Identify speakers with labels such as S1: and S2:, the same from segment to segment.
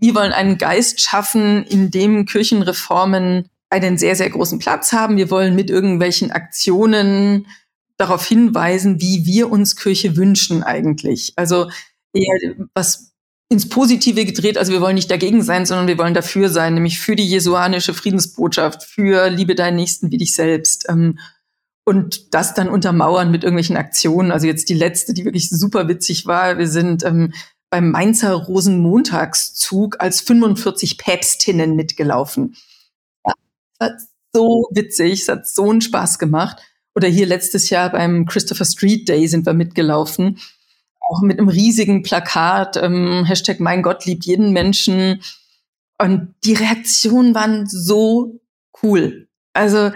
S1: wir wollen einen Geist schaffen, in dem Kirchenreformen einen sehr, sehr großen Platz haben. Wir wollen mit irgendwelchen Aktionen darauf hinweisen, wie wir uns Kirche wünschen eigentlich. Also eher was ins Positive gedreht. Also wir wollen nicht dagegen sein, sondern wir wollen dafür sein, nämlich für die jesuanische Friedensbotschaft, für Liebe deinen Nächsten wie dich selbst. Ähm, und das dann untermauern mit irgendwelchen Aktionen. Also jetzt die letzte, die wirklich super witzig war. Wir sind ähm, beim Mainzer Rosenmontagszug als 45 Päpstinnen mitgelaufen. Das hat so witzig, es hat so einen Spaß gemacht. Oder hier letztes Jahr beim Christopher Street Day sind wir mitgelaufen auch mit einem riesigen Plakat, ähm, Hashtag Mein Gott liebt jeden Menschen. Und die Reaktionen waren so cool. Also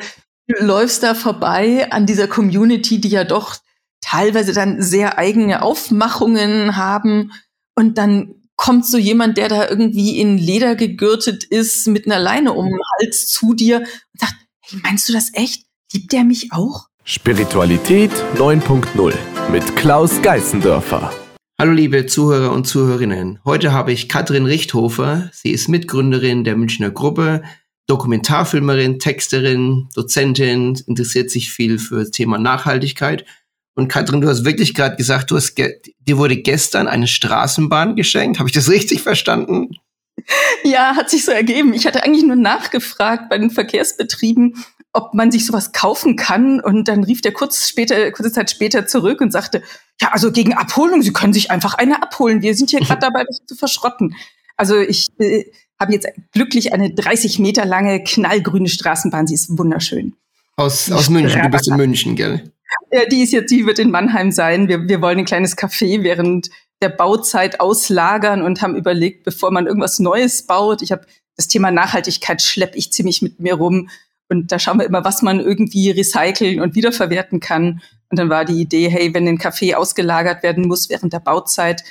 S1: du läufst da vorbei an dieser Community, die ja doch teilweise dann sehr eigene Aufmachungen haben. Und dann kommt so jemand, der da irgendwie in Leder gegürtet ist, mit einer Leine um den Hals zu dir und sagt, hey, meinst du das echt? Liebt der mich auch?
S2: Spiritualität 9.0 mit Klaus Geißendörfer.
S3: Hallo liebe Zuhörer und Zuhörerinnen. Heute habe ich Katrin Richthofer. Sie ist Mitgründerin der Münchner Gruppe, Dokumentarfilmerin, Texterin, Dozentin, interessiert sich viel für das Thema Nachhaltigkeit. Und Katrin, du hast wirklich gerade gesagt, du hast dir wurde gestern eine Straßenbahn geschenkt. Habe ich das richtig verstanden?
S1: Ja, hat sich so ergeben. Ich hatte eigentlich nur nachgefragt bei den Verkehrsbetrieben, ob man sich sowas kaufen kann. Und dann rief der kurz später, kurze Zeit später zurück und sagte, ja, also gegen Abholung, Sie können sich einfach eine abholen. Wir sind hier gerade dabei, das zu verschrotten. Also ich äh, habe jetzt glücklich eine 30 Meter lange knallgrüne Straßenbahn. Sie ist wunderschön.
S3: Aus, aus München, du bist in München, gell?
S1: Ja, die ist jetzt, die wird in Mannheim sein. Wir, wir wollen ein kleines Café während der Bauzeit auslagern und haben überlegt, bevor man irgendwas Neues baut. Ich habe das Thema Nachhaltigkeit schlepp ich ziemlich mit mir rum und da schauen wir immer, was man irgendwie recyceln und wiederverwerten kann. Und dann war die Idee, hey, wenn ein Kaffee ausgelagert werden muss während der Bauzeit,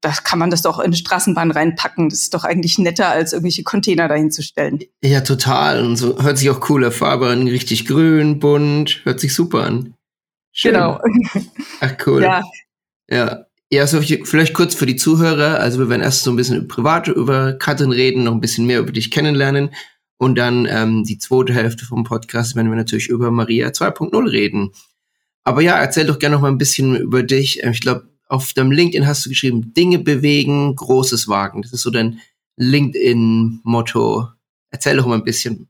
S1: da kann man das doch in Straßenbahn reinpacken. Das ist doch eigentlich netter, als irgendwelche Container dahin zu stellen.
S3: Ja, total. Und so hört sich auch coole Farbe an. Richtig grün, bunt. Hört sich super an.
S1: Schön. Genau.
S3: Ach, cool. Ja. Ja. Ja, so vielleicht kurz für die Zuhörer. Also wir werden erst so ein bisschen privat über Katrin reden, noch ein bisschen mehr über dich kennenlernen. Und dann ähm, die zweite Hälfte vom Podcast werden wir natürlich über Maria 2.0 reden. Aber ja, erzähl doch gerne noch mal ein bisschen über dich. Ähm, ich glaube, auf deinem LinkedIn hast du geschrieben, Dinge bewegen, Großes wagen. Das ist so dein LinkedIn-Motto. Erzähl doch mal ein bisschen.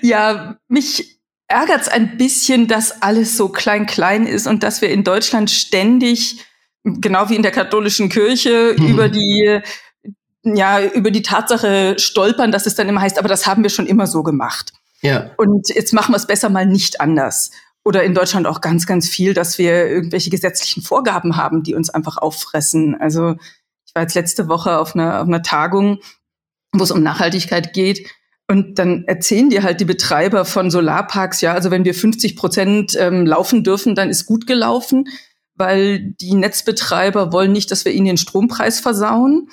S1: Ja, mich ärgert's ein bisschen, dass alles so klein-klein ist und dass wir in Deutschland ständig, genau wie in der katholischen Kirche, mhm. über die ja, über die Tatsache stolpern, dass es dann immer heißt, aber das haben wir schon immer so gemacht. Ja. Und jetzt machen wir es besser mal nicht anders. Oder in Deutschland auch ganz, ganz viel, dass wir irgendwelche gesetzlichen Vorgaben haben, die uns einfach auffressen. Also ich war jetzt letzte Woche auf einer, auf einer Tagung, wo es um Nachhaltigkeit geht. Und dann erzählen dir halt die Betreiber von Solarparks, ja, also wenn wir 50 Prozent ähm, laufen dürfen, dann ist gut gelaufen, weil die Netzbetreiber wollen nicht, dass wir ihnen den Strompreis versauen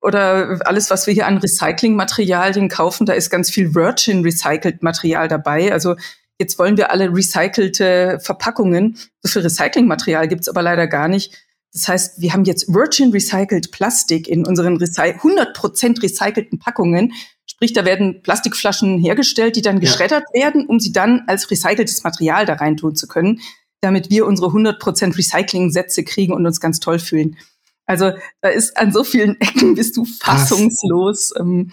S1: oder alles, was wir hier an Recyclingmaterialien kaufen, da ist ganz viel Virgin Recycled Material dabei. Also jetzt wollen wir alle recycelte Verpackungen. So viel Recyclingmaterial gibt's aber leider gar nicht. Das heißt, wir haben jetzt Virgin Recycled Plastik in unseren 100% recycelten Packungen. Sprich, da werden Plastikflaschen hergestellt, die dann geschreddert ja. werden, um sie dann als recyceltes Material da reintun zu können, damit wir unsere 100% Recycling-Sätze kriegen und uns ganz toll fühlen. Also da ist an so vielen Ecken bist du fassungslos. Ähm,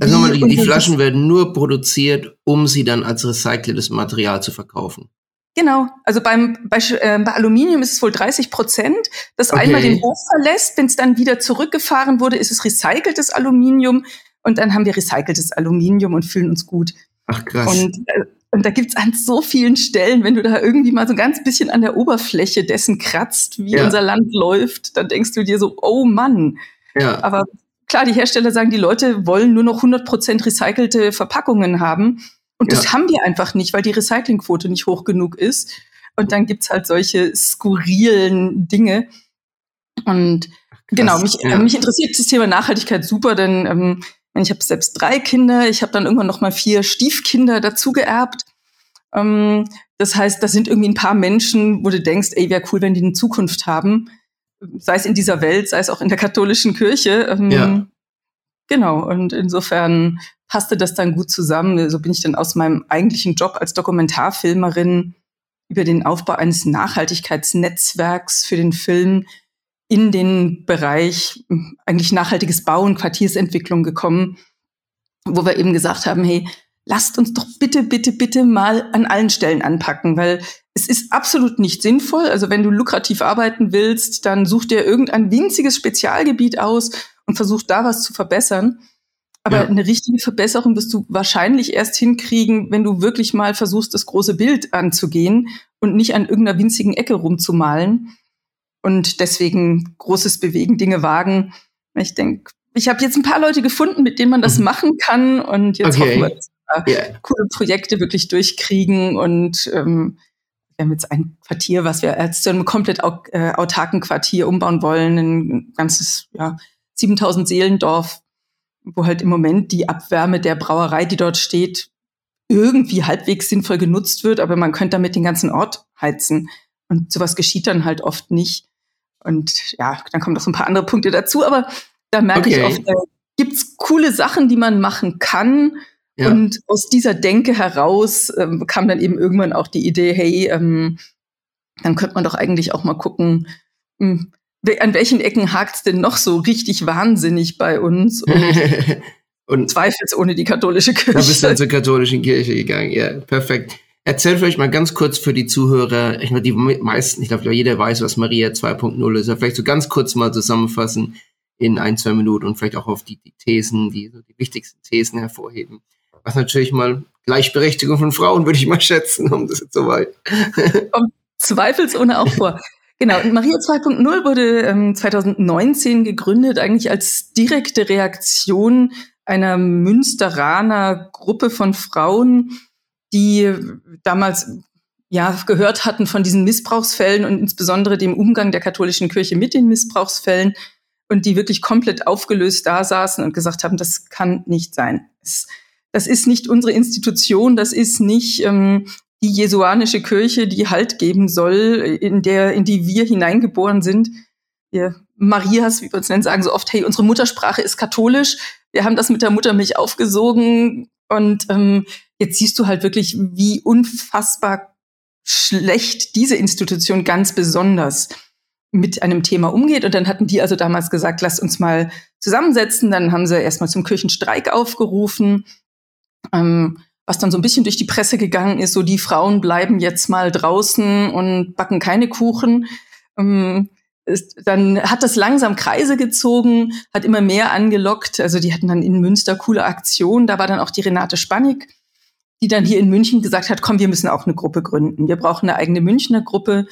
S3: also nochmal, die, die Flaschen werden nur produziert, um sie dann als recyceltes Material zu verkaufen.
S1: Genau, also beim bei, äh, bei Aluminium ist es wohl 30 Prozent, das okay. einmal den Hof verlässt, wenn es dann wieder zurückgefahren wurde, ist es recyceltes Aluminium und dann haben wir recyceltes Aluminium und fühlen uns gut.
S3: Ach krass.
S1: Und äh, und da gibt's an so vielen Stellen, wenn du da irgendwie mal so ein ganz bisschen an der Oberfläche dessen kratzt, wie ja. unser Land läuft, dann denkst du dir so, oh Mann. Ja. Aber klar, die Hersteller sagen, die Leute wollen nur noch 100% recycelte Verpackungen haben. Und das ja. haben die einfach nicht, weil die Recyclingquote nicht hoch genug ist. Und dann gibt's halt solche skurrilen Dinge. Und genau, mich, ja. mich interessiert das Thema Nachhaltigkeit super, denn ähm, ich habe selbst drei Kinder, ich habe dann irgendwann noch mal vier Stiefkinder dazu geerbt. Ähm, das heißt, das sind irgendwie ein paar Menschen, wo du denkst, ey, wäre cool, wenn die eine Zukunft haben, sei es in dieser Welt, sei es auch in der katholischen Kirche. Ähm, ja. Genau, und insofern passte das dann gut zusammen. So bin ich dann aus meinem eigentlichen Job als Dokumentarfilmerin über den Aufbau eines Nachhaltigkeitsnetzwerks für den Film in den Bereich hm, eigentlich nachhaltiges Bauen, Quartiersentwicklung gekommen, wo wir eben gesagt haben, hey, lasst uns doch bitte, bitte, bitte mal an allen Stellen anpacken, weil es ist absolut nicht sinnvoll. Also wenn du lukrativ arbeiten willst, dann such dir irgendein winziges Spezialgebiet aus und versuch da was zu verbessern. Aber ja. eine richtige Verbesserung wirst du wahrscheinlich erst hinkriegen, wenn du wirklich mal versuchst, das große Bild anzugehen und nicht an irgendeiner winzigen Ecke rumzumalen. Und deswegen großes Bewegen, Dinge wagen. Ich denke, ich habe jetzt ein paar Leute gefunden, mit denen man das mhm. machen kann. Und jetzt okay. hoffen wir, dass wir yeah. coole Projekte wirklich durchkriegen. Und ähm, wir haben jetzt ein Quartier, was wir als zu einem komplett äh, autarken Quartier umbauen wollen. Ein ganzes, ja, 7000 Seelendorf wo halt im Moment die Abwärme der Brauerei, die dort steht, irgendwie halbwegs sinnvoll genutzt wird, aber man könnte damit den ganzen Ort heizen. Und sowas geschieht dann halt oft nicht. Und ja, dann kommen noch so ein paar andere Punkte dazu, aber da merke okay. ich oft, da gibt's coole Sachen, die man machen kann. Ja. Und aus dieser Denke heraus ähm, kam dann eben irgendwann auch die Idee, hey, ähm, dann könnte man doch eigentlich auch mal gucken, hm, an welchen Ecken hakt's denn noch so richtig wahnsinnig bei uns? Und, und zweifelsohne die katholische Kirche.
S3: Da bist du dann zur katholischen Kirche gegangen, ja, perfekt. Erzähl vielleicht mal ganz kurz für die Zuhörer, ich meine, die meisten, ich glaube, jeder weiß, was Maria 2.0 ist, aber vielleicht so ganz kurz mal zusammenfassen in ein, zwei Minuten und vielleicht auch auf die, die Thesen, die so die wichtigsten Thesen hervorheben. Was natürlich mal Gleichberechtigung von Frauen, würde ich mal schätzen, um das jetzt soweit.
S1: Kommt zweifelsohne auch vor. Genau, und Maria 2.0 wurde ähm, 2019 gegründet, eigentlich als direkte Reaktion einer Münsteraner Gruppe von Frauen, die damals ja gehört hatten von diesen Missbrauchsfällen und insbesondere dem Umgang der katholischen Kirche mit den Missbrauchsfällen und die wirklich komplett aufgelöst da saßen und gesagt haben, das kann nicht sein. Das, ist nicht unsere Institution, das ist nicht ähm, die jesuanische Kirche, die Halt geben soll, in der, in die wir hineingeboren sind. Wir Marias, wie wir uns nennen, sagen so oft, hey, unsere Muttersprache ist katholisch. Wir haben das mit der Muttermilch aufgesogen. Und ähm, jetzt siehst du halt wirklich, wie unfassbar schlecht diese Institution ganz besonders mit einem Thema umgeht. Und dann hatten die also damals gesagt, lasst uns mal zusammensetzen. Dann haben sie erstmal zum Kirchenstreik aufgerufen. Ähm, was dann so ein bisschen durch die Presse gegangen ist, so die Frauen bleiben jetzt mal draußen und backen keine Kuchen. Ähm, ist, dann hat das langsam Kreise gezogen, hat immer mehr angelockt. Also die hatten dann in Münster coole Aktionen. Da war dann auch die Renate Spannig, die dann hier in München gesagt hat, komm, wir müssen auch eine Gruppe gründen. Wir brauchen eine eigene Münchner Gruppe.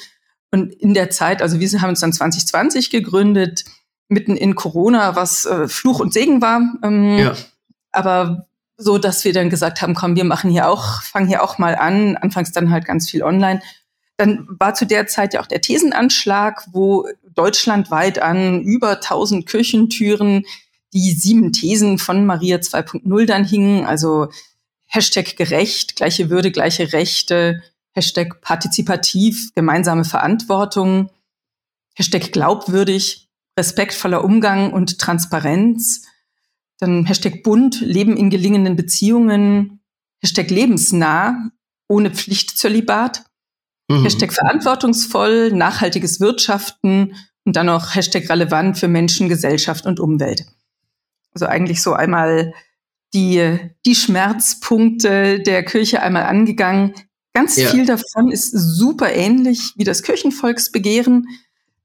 S1: Und in der Zeit, also wir haben uns dann 2020 gegründet, mitten in Corona, was äh, Fluch und Segen war. Ähm, ja. Aber so dass wir dann gesagt haben, komm, wir machen hier auch, fangen hier auch mal an, anfangs dann halt ganz viel online. Dann war zu der Zeit ja auch der Thesenanschlag, wo deutschlandweit an über 1000 Kirchentüren die sieben Thesen von Maria 2.0 dann hingen, also Hashtag gerecht, gleiche Würde, gleiche Rechte, Hashtag partizipativ, gemeinsame Verantwortung, Hashtag glaubwürdig, respektvoller Umgang und Transparenz, dann Hashtag bunt, Leben in gelingenden Beziehungen, Hashtag lebensnah, ohne Pflichtzölibat, mhm. Hashtag verantwortungsvoll, nachhaltiges Wirtschaften und dann noch Hashtag relevant für Menschen, Gesellschaft und Umwelt. Also eigentlich so einmal die, die Schmerzpunkte der Kirche einmal angegangen. Ganz ja. viel davon ist super ähnlich wie das Kirchenvolksbegehren,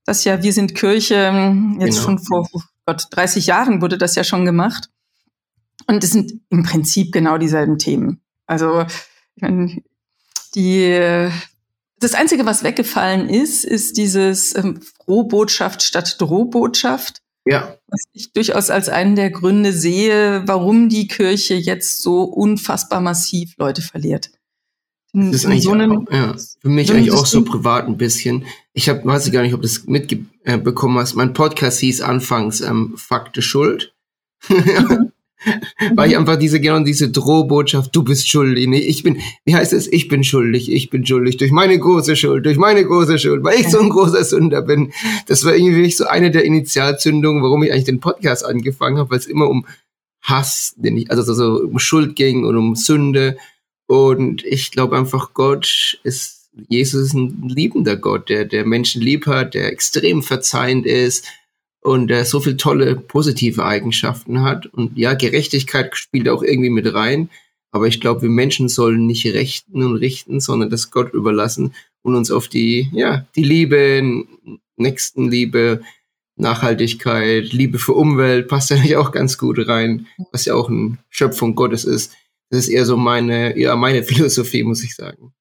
S1: das ja Wir sind Kirche jetzt genau. schon vor Gott, 30 Jahren wurde das ja schon gemacht. Und es sind im Prinzip genau dieselben Themen. Also, ich meine, die, das Einzige, was weggefallen ist, ist dieses ähm, Frohbotschaft statt Drohbotschaft. Ja. Was ich durchaus als einen der Gründe sehe, warum die Kirche jetzt so unfassbar massiv Leute verliert.
S3: Das ist eigentlich so einem, ja, für mich eigentlich auch so privat ein bisschen. Ich hab, weiß ich gar nicht, ob du das mitbekommen hast. Mein Podcast hieß anfangs ähm, Fakte Schuld. Weil ich einfach diese genau diese Drohbotschaft, du bist schuldig. Nee, ich bin, wie heißt es? Ich bin schuldig, ich bin schuldig durch meine große Schuld, durch meine große Schuld, weil ich so ein großer Sünder bin. Das war irgendwie so eine der Initialzündungen, warum ich eigentlich den Podcast angefangen habe, weil es immer um Hass, den ich, also so um Schuld ging und um Sünde. Und ich glaube einfach, Gott ist, Jesus ist ein liebender Gott, der, der Menschen lieb hat, der extrem verzeihend ist und der so viele tolle positive Eigenschaften hat. Und ja, Gerechtigkeit spielt auch irgendwie mit rein. Aber ich glaube, wir Menschen sollen nicht rechten und richten, sondern das Gott überlassen und uns auf die, ja, die Liebe, Nächstenliebe, Nachhaltigkeit, Liebe für Umwelt passt ja nicht auch ganz gut rein, was ja auch eine Schöpfung Gottes ist. Das ist eher so meine, ja, meine Philosophie, muss ich sagen.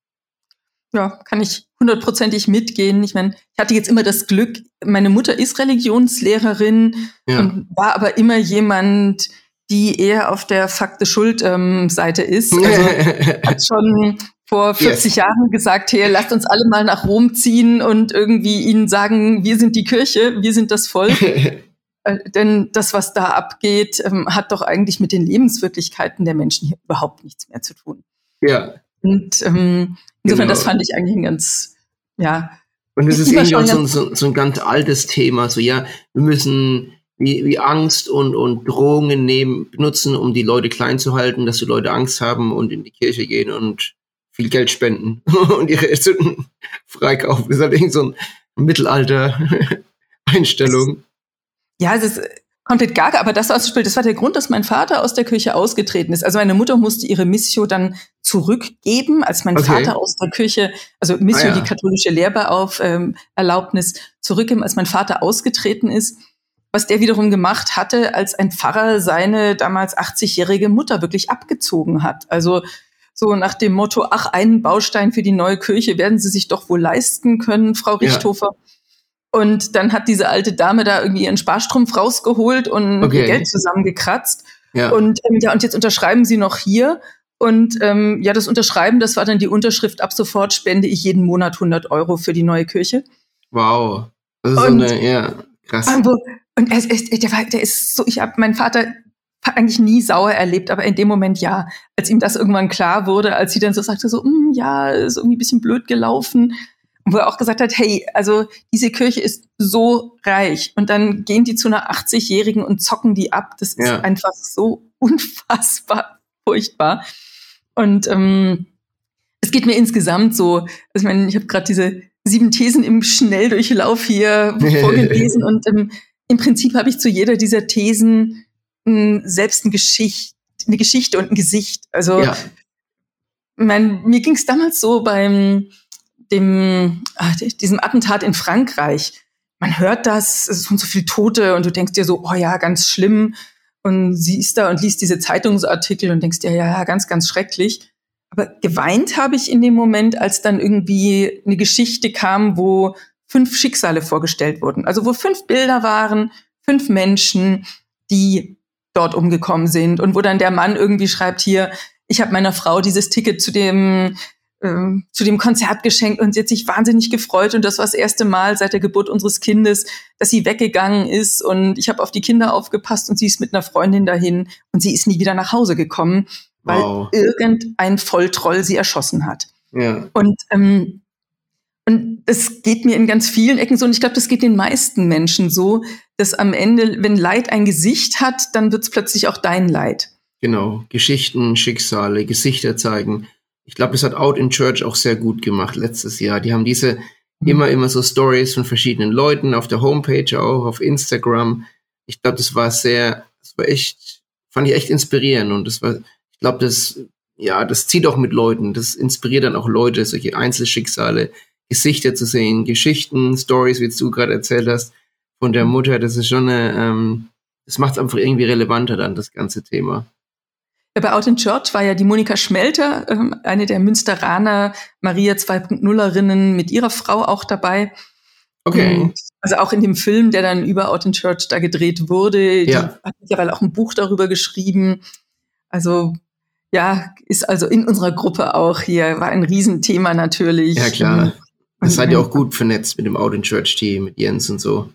S1: Ja, kann ich hundertprozentig mitgehen. Ich meine, ich hatte jetzt immer das Glück, meine Mutter ist Religionslehrerin ja. und war aber immer jemand, die eher auf der Fakte-Schuld-Seite ähm, ist. Also hat schon vor 40 yes. Jahren gesagt, hey, lasst uns alle mal nach Rom ziehen und irgendwie ihnen sagen, wir sind die Kirche, wir sind das Volk. äh, denn das, was da abgeht, ähm, hat doch eigentlich mit den Lebenswirklichkeiten der Menschen hier überhaupt nichts mehr zu tun.
S3: Ja.
S1: Und ähm, insofern, genau. das fand ich eigentlich ein ganz, ja.
S3: Und es ist irgendwie auch so, so, so ein ganz altes Thema, so ja, wir müssen wie, wie Angst und, und Drohungen nehmen, benutzen, um die Leute klein zu halten, dass die Leute Angst haben und in die Kirche gehen und viel Geld spenden und ihre Sünden freikaufen. Das ist halt irgendwie so ein Mittelalter-Einstellung.
S1: Ja, es ist komplett gaga, aber das war, das war der Grund, dass mein Vater aus der Kirche ausgetreten ist. Also meine Mutter musste ihre Missio dann zurückgeben, als mein okay. Vater aus der Kirche, also Missio, ah, ja. die katholische Lehrbeauferlaubnis, ähm, zurückgeben, als mein Vater ausgetreten ist was der wiederum gemacht hatte, als ein Pfarrer seine damals 80-jährige Mutter wirklich abgezogen hat. Also so nach dem Motto, ach, einen Baustein für die neue Kirche werden Sie sich doch wohl leisten können, Frau Richthofer. Ja. Und dann hat diese alte Dame da irgendwie ihren Sparstrumpf rausgeholt und okay. ihr Geld zusammengekratzt. Ja. Und ähm, ja, und jetzt unterschreiben Sie noch hier. Und ähm, ja, das Unterschreiben, das war dann die Unterschrift, ab sofort spende ich jeden Monat 100 Euro für die neue Kirche.
S3: Wow. Das ist und, so eine, ja, krass.
S1: Wo, und er, er, der, war, der ist so, ich habe meinen Vater eigentlich nie sauer erlebt, aber in dem Moment ja, als ihm das irgendwann klar wurde, als sie dann so sagte, so, mm, ja, ist irgendwie ein bisschen blöd gelaufen, wo er auch gesagt hat, hey, also diese Kirche ist so reich und dann gehen die zu einer 80-Jährigen und zocken die ab. Das ist ja. einfach so unfassbar furchtbar. Und ähm, es geht mir insgesamt so, also ich meine, ich habe gerade diese sieben Thesen im Schnelldurchlauf hier vorgelesen und ähm, im Prinzip habe ich zu jeder dieser Thesen mh, selbst ein Geschicht, eine Geschichte und ein Gesicht. Also ja. mein, mir ging es damals so beim dem, ach, diesem Attentat in Frankreich. Man hört das, es sind so viele Tote und du denkst dir so, oh ja, ganz schlimm. Und siehst da und liest diese Zeitungsartikel und denkst dir, ja, ja, ganz, ganz schrecklich. Aber geweint habe ich in dem Moment, als dann irgendwie eine Geschichte kam, wo fünf Schicksale vorgestellt wurden. Also wo fünf Bilder waren, fünf Menschen, die dort umgekommen sind und wo dann der Mann irgendwie schreibt hier, ich habe meiner Frau dieses Ticket zu dem ähm, zu dem Konzert geschenkt und sie hat sich wahnsinnig gefreut und das war das erste Mal seit der Geburt unseres Kindes, dass sie weggegangen ist und ich habe auf die Kinder aufgepasst und sie ist mit einer Freundin dahin und sie ist nie wieder nach Hause gekommen, weil wow. irgendein Volltroll sie erschossen hat. Ja. Und ähm, und es geht mir in ganz vielen Ecken so, und ich glaube, das geht den meisten Menschen so, dass am Ende, wenn Leid ein Gesicht hat, dann wird es plötzlich auch dein Leid.
S3: Genau, Geschichten, Schicksale, Gesichter zeigen. Ich glaube, das hat Out in Church auch sehr gut gemacht letztes Jahr. Die haben diese mhm. immer, immer so Stories von verschiedenen Leuten auf der Homepage auch, auf Instagram. Ich glaube, das war sehr, das war echt, fand ich echt inspirierend und das war, ich glaube, das, ja, das zieht auch mit Leuten, das inspiriert dann auch Leute, solche Einzelschicksale, Gesichter zu sehen, Geschichten, Stories, wie du gerade erzählt hast, von der Mutter, das ist schon eine, ähm, das macht es einfach irgendwie relevanter dann, das ganze Thema.
S1: Bei Out in Church war ja die Monika Schmelter, ähm, eine der Münsteraner Maria 2.0-Erinnen mit ihrer Frau auch dabei. Okay. Und also auch in dem Film, der dann über Out in Church da gedreht wurde, ja. die hat mittlerweile auch ein Buch darüber geschrieben. Also ja, ist also in unserer Gruppe auch hier, war ein Riesenthema natürlich.
S3: Ja, klar. Das seid ihr auch gut vernetzt mit dem Out in Church Team, mit Jens und so.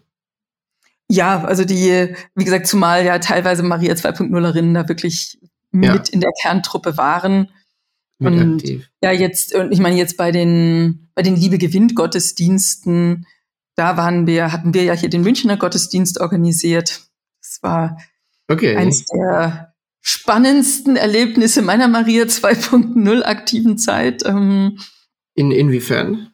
S1: Ja, also die, wie gesagt, zumal ja teilweise Maria 2.0-Erinnen da wirklich ja. mit in der Kerntruppe waren. Mit und aktiv. ja, jetzt, und ich meine, jetzt bei den, bei den Liebe gewinnt Gottesdiensten, da waren wir, hatten wir ja hier den Münchner Gottesdienst organisiert. Das war okay. eins der spannendsten Erlebnisse meiner Maria 2.0 aktiven Zeit. Ähm,
S3: in, inwiefern?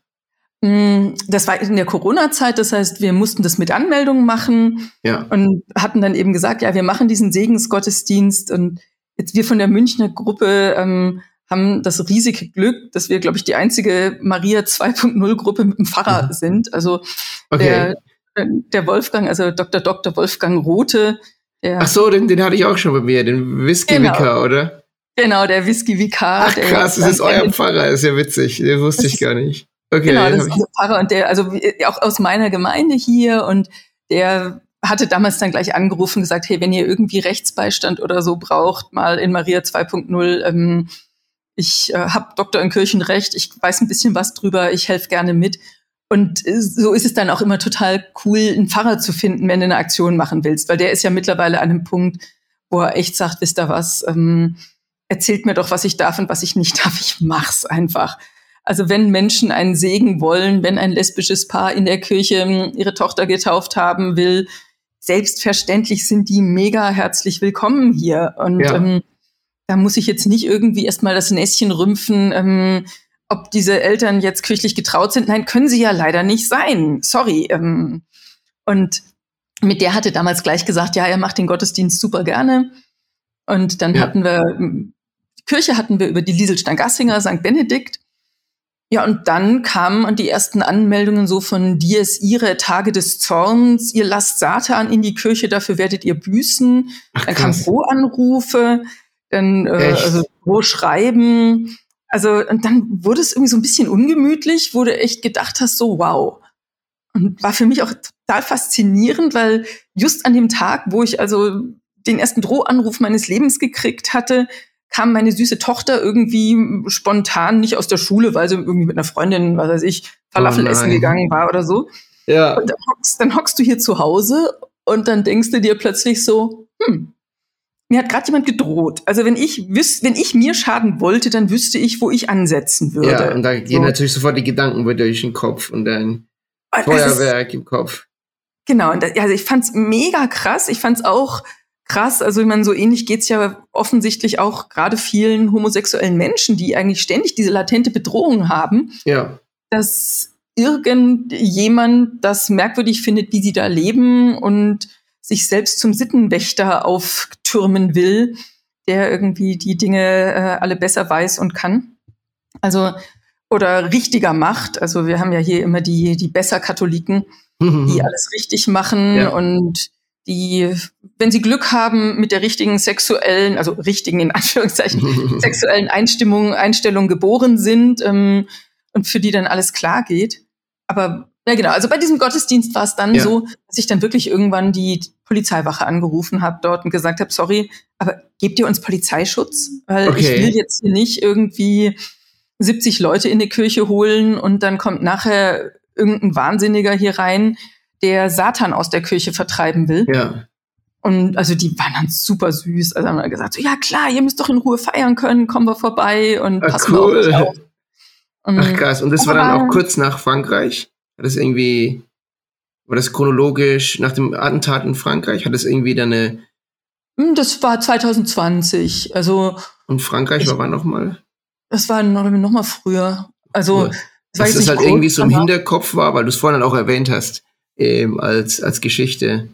S1: Mm, das war in der Corona-Zeit, das heißt, wir mussten das mit Anmeldungen machen
S3: ja.
S1: und hatten dann eben gesagt, ja, wir machen diesen Segensgottesdienst und jetzt wir von der Münchner Gruppe ähm, haben das riesige Glück, dass wir, glaube ich, die einzige Maria 2.0 Gruppe mit dem Pfarrer mhm. sind. Also okay. der, der Wolfgang, also Dr. Dr. Wolfgang Rote.
S3: Der, Ach so, den, den hatte ich auch schon bei mir, den Whisky-Vikar, genau. oder?
S1: Genau, der Whisky-Vikar.
S3: Ach krass, das ist euer Pfarrer, ist ja witzig, den wusste ich gar nicht. Okay,
S1: genau, das ist der Pfarrer und der, also auch aus meiner Gemeinde hier und der hatte damals dann gleich angerufen gesagt, hey, wenn ihr irgendwie Rechtsbeistand oder so braucht, mal in Maria 2.0, ähm, ich äh, habe Doktor in Kirchenrecht, ich weiß ein bisschen was drüber, ich helfe gerne mit. Und äh, so ist es dann auch immer total cool, einen Pfarrer zu finden, wenn du eine Aktion machen willst, weil der ist ja mittlerweile an einem Punkt, wo er echt sagt, wisst ihr was, ähm, erzählt mir doch, was ich darf und was ich nicht darf, ich mach's einfach. Also wenn Menschen einen Segen wollen, wenn ein lesbisches Paar in der Kirche ähm, ihre Tochter getauft haben will, selbstverständlich sind die mega herzlich willkommen hier. Und ja. ähm, da muss ich jetzt nicht irgendwie erstmal das Näschen rümpfen, ähm, ob diese Eltern jetzt kirchlich getraut sind. Nein, können sie ja leider nicht sein. Sorry. Ähm, und mit der hatte damals gleich gesagt, ja, er macht den Gottesdienst super gerne. Und dann ja. hatten wir, Kirche hatten wir über die Liesel Stangassinger, St. Benedikt. Ja, und dann kamen die ersten Anmeldungen so von dies ihre Tage des Zorns, ihr lasst Satan in die Kirche, dafür werdet ihr büßen. Ach, dann kamen Pro-Anrufe, dann äh, also Pro-Schreiben. Also, und dann wurde es irgendwie so ein bisschen ungemütlich, wo du echt gedacht hast, so wow. Und war für mich auch total faszinierend, weil just an dem Tag, wo ich also den ersten Drohanruf meines Lebens gekriegt hatte, kam meine süße Tochter irgendwie spontan nicht aus der Schule, weil sie irgendwie mit einer Freundin, was weiß ich, Falafel oh essen gegangen war oder so.
S3: Ja.
S1: Und dann hockst, dann hockst du hier zu Hause und dann denkst du dir plötzlich so, hm, mir hat gerade jemand gedroht. Also wenn ich wüs wenn ich mir schaden wollte, dann wüsste ich, wo ich ansetzen würde.
S3: Ja, und da so. gehen natürlich sofort die Gedanken durch den Kopf und dein Feuerwerk ist, im Kopf.
S1: Genau, und da, also ich fand's mega krass. Ich fand's auch krass. Also ich meine, so ähnlich geht's ja offensichtlich auch gerade vielen homosexuellen Menschen, die eigentlich ständig diese latente Bedrohung haben.
S3: Ja.
S1: Dass irgendjemand das merkwürdig findet, wie sie da leben und sich selbst zum Sittenwächter auftürmen will, der irgendwie die Dinge äh, alle besser weiß und kann. Also oder richtiger macht. Also wir haben ja hier immer die die besser Katholiken, die alles richtig machen ja. und die, wenn sie Glück haben, mit der richtigen sexuellen, also richtigen in Anführungszeichen, sexuellen Einstimmung, Einstellung geboren sind ähm, und für die dann alles klar geht. Aber ja genau, also bei diesem Gottesdienst war es dann ja. so, dass ich dann wirklich irgendwann die Polizeiwache angerufen habe dort und gesagt habe, sorry, aber gebt ihr uns Polizeischutz? Weil okay. ich will jetzt hier nicht irgendwie 70 Leute in die Kirche holen und dann kommt nachher irgendein Wahnsinniger hier rein, der Satan aus der Kirche vertreiben will.
S3: Ja.
S1: Und also die waren dann super süß. Also haben wir gesagt, so, ja klar, ihr müsst doch in Ruhe feiern können, kommen wir vorbei und
S3: Ach, passen cool. wir auf. Und Ach krass, und das war dann auch kurz nach Frankreich? Hat das irgendwie, war das chronologisch nach dem Attentat in Frankreich? Hat das irgendwie dann eine...
S1: Hm, das war 2020, also...
S3: Und Frankreich ich, war wann nochmal?
S1: Das war noch, noch mal früher. Also... Ja.
S3: Dass das halt irgendwie so im Hinterkopf war, weil du es vorhin auch erwähnt hast ähm, als, als Geschichte.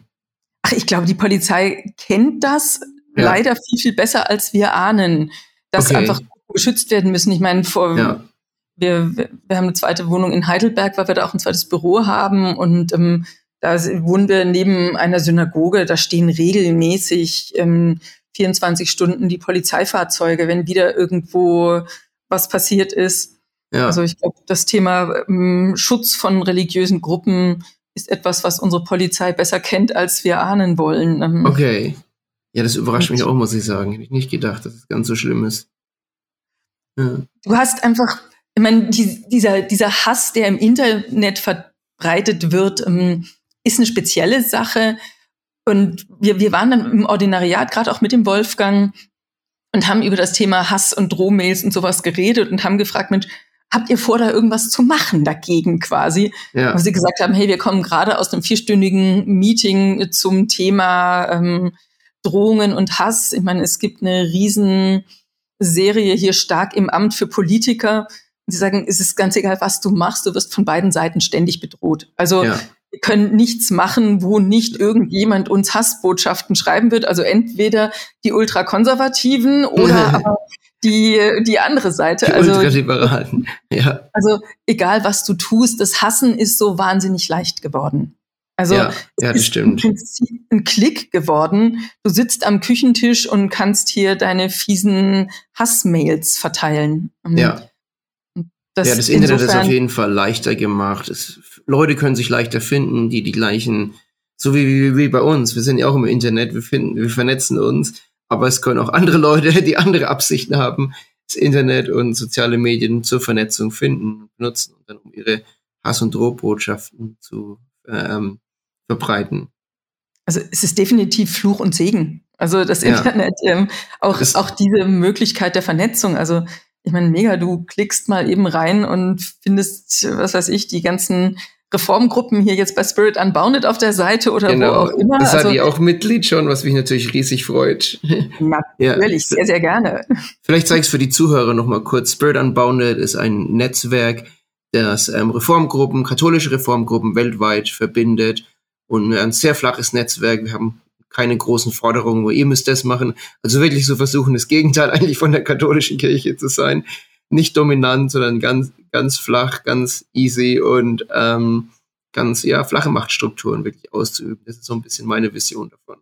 S1: Ach, ich glaube, die Polizei kennt das ja. leider viel, viel besser, als wir ahnen, dass okay. einfach geschützt werden müssen. Ich meine, vor, ja. wir, wir, wir haben eine zweite Wohnung in Heidelberg, weil wir da auch ein zweites Büro haben und ähm, da wohnen wir neben einer Synagoge, da stehen regelmäßig ähm, 24 Stunden die Polizeifahrzeuge, wenn wieder irgendwo was passiert ist. Ja. Also ich glaube, das Thema ähm, Schutz von religiösen Gruppen ist etwas, was unsere Polizei besser kennt, als wir ahnen wollen.
S3: Ähm, okay. Ja, das überrascht mich auch, muss ich sagen. Hätte ich nicht gedacht, dass es ganz so schlimm ist.
S1: Ja. Du hast einfach, ich meine, die, dieser, dieser Hass, der im Internet verbreitet wird, ähm, ist eine spezielle Sache. Und wir, wir waren dann im Ordinariat, gerade auch mit dem Wolfgang, und haben über das Thema Hass und Drohmails und sowas geredet und haben gefragt, Mensch, habt ihr vor, da irgendwas zu machen dagegen quasi? Ja. Wo sie gesagt haben, hey, wir kommen gerade aus einem vierstündigen Meeting zum Thema ähm, Drohungen und Hass. Ich meine, es gibt eine riesen Serie hier stark im Amt für Politiker. Sie sagen, es ist ganz egal, was du machst, du wirst von beiden Seiten ständig bedroht. Also ja. wir können nichts machen, wo nicht irgendjemand uns Hassbotschaften schreiben wird. Also entweder die Ultrakonservativen oder aber die, die andere Seite.
S3: Die
S1: also,
S3: Ultraliberalen, ja.
S1: Also egal, was du tust, das Hassen ist so wahnsinnig leicht geworden. Also
S3: ja, ja, das stimmt.
S1: ein Klick geworden. Du sitzt am Küchentisch und kannst hier deine fiesen Hassmails verteilen.
S3: Ja. Das ja, das Internet ist auf jeden Fall leichter gemacht. Es, Leute können sich leichter finden, die die gleichen, so wie, wie, wie bei uns. Wir sind ja auch im Internet, wir finden, wir vernetzen uns, aber es können auch andere Leute, die andere Absichten haben, das Internet und soziale Medien zur Vernetzung finden, benutzen und dann um ihre Hass- und Drohbotschaften zu ähm, verbreiten.
S1: Also es ist definitiv Fluch und Segen. Also das ja. Internet, ähm, auch, das auch diese Möglichkeit der Vernetzung. Also ich meine, mega, du klickst mal eben rein und findest, was weiß ich, die ganzen Reformgruppen hier jetzt bei Spirit Unbounded auf der Seite oder genau. wo auch immer.
S3: Das hat also, die auch Mitglied schon, was mich natürlich riesig freut.
S1: Natürlich, ja. sehr, sehr gerne.
S3: Vielleicht zeige ich es für die Zuhörer nochmal kurz. Spirit Unbounded ist ein Netzwerk, das ähm, Reformgruppen, katholische Reformgruppen weltweit verbindet und ein sehr flaches Netzwerk. Wir haben keine großen Forderungen, wo ihr müsst das machen. Also wirklich so versuchen, das Gegenteil eigentlich von der katholischen Kirche zu sein. Nicht dominant, sondern ganz, ganz flach, ganz easy und ähm, ganz ja flache Machtstrukturen wirklich auszuüben. Das ist so ein bisschen meine Vision davon.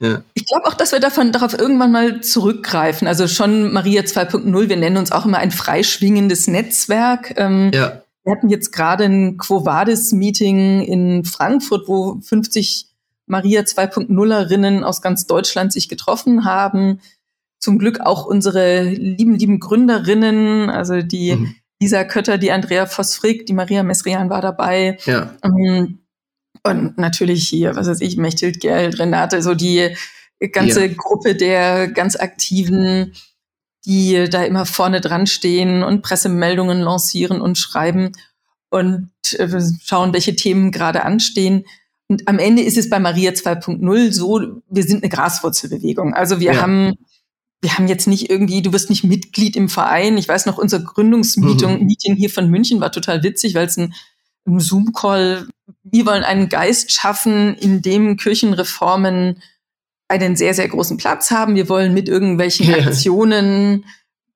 S1: Ja. Ich glaube auch, dass wir davon darauf irgendwann mal zurückgreifen. Also schon Maria 2.0, wir nennen uns auch immer ein freischwingendes Netzwerk. Ähm, ja. Wir hatten jetzt gerade ein Quo Vadis-Meeting in Frankfurt, wo 50 Maria 2.0erinnen aus ganz Deutschland sich getroffen haben. Zum Glück auch unsere lieben, lieben Gründerinnen, also die mhm. Lisa Kötter, die Andrea Voss-Frick, die Maria Mesrian war dabei. Ja. Ähm, und natürlich hier, was weiß ich, Mechthild Geld, Renate, so die ganze ja. Gruppe der ganz aktiven die da immer vorne dran stehen und Pressemeldungen lancieren und schreiben und äh, schauen, welche Themen gerade anstehen. Und am Ende ist es bei Maria 2.0 so, wir sind eine Graswurzelbewegung. Also wir ja. haben, wir haben jetzt nicht irgendwie, du wirst nicht Mitglied im Verein. Ich weiß noch, unser Gründungsmeeting mhm. hier von München war total witzig, weil es ein, ein Zoom-Call, wir wollen einen Geist schaffen, in dem Kirchenreformen einen sehr, sehr großen Platz haben. Wir wollen mit irgendwelchen Aktionen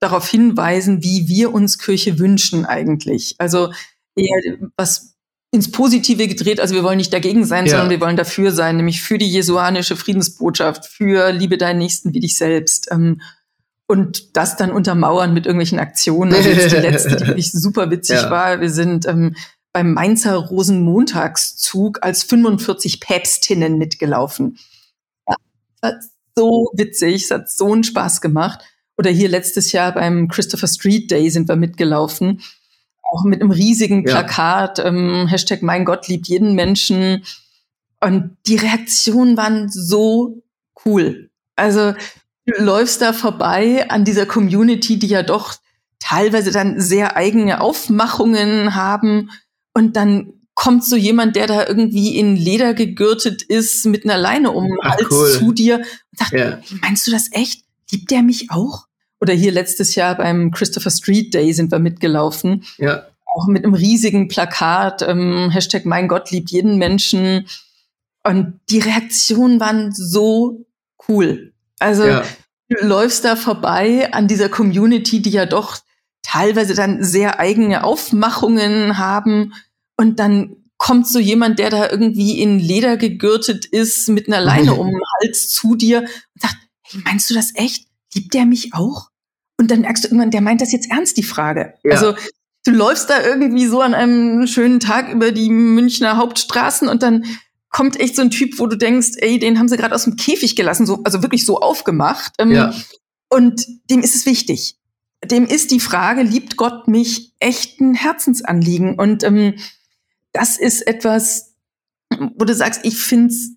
S1: darauf hinweisen, wie wir uns Kirche wünschen eigentlich. Also eher was ins Positive gedreht. Also wir wollen nicht dagegen sein, ja. sondern wir wollen dafür sein, nämlich für die jesuanische Friedensbotschaft, für Liebe deinen Nächsten wie dich selbst. Ähm, und das dann untermauern mit irgendwelchen Aktionen. Also jetzt die letzte, die wirklich super witzig ja. war. Wir sind ähm, beim Mainzer Rosenmontagszug als 45 Päpstinnen mitgelaufen war so witzig, es hat so einen Spaß gemacht. Oder hier letztes Jahr beim Christopher Street Day sind wir mitgelaufen. Auch mit einem riesigen Plakat, ja. ähm, Hashtag Mein Gott liebt jeden Menschen. Und die Reaktionen waren so cool. Also du läufst da vorbei an dieser Community, die ja doch teilweise dann sehr eigene Aufmachungen haben. Und dann kommt so jemand, der da irgendwie in Leder gegürtet ist, mit einer Leine um den Hals cool. zu dir und sagt, ja. meinst du das echt? Liebt der mich auch? Oder hier letztes Jahr beim Christopher Street Day sind wir mitgelaufen. Ja. Auch mit einem riesigen Plakat, ähm, Hashtag Mein Gott liebt jeden Menschen. Und die Reaktionen waren so cool. Also ja. du läufst da vorbei an dieser Community, die ja doch teilweise dann sehr eigene Aufmachungen haben und dann kommt so jemand, der da irgendwie in Leder gegürtet ist, mit einer Leine um den Hals zu dir und sagt, hey, meinst du das echt? Liebt der mich auch? Und dann merkst du irgendwann, der meint das jetzt ernst, die Frage. Ja. Also du läufst da irgendwie so an einem schönen Tag über die Münchner Hauptstraßen und dann kommt echt so ein Typ, wo du denkst, ey, den haben sie gerade aus dem Käfig gelassen, so, also wirklich so aufgemacht. Ähm, ja. Und dem ist es wichtig. Dem ist die Frage, liebt Gott mich echt ein Herzensanliegen? Und ähm, das ist etwas, wo du sagst, ich find's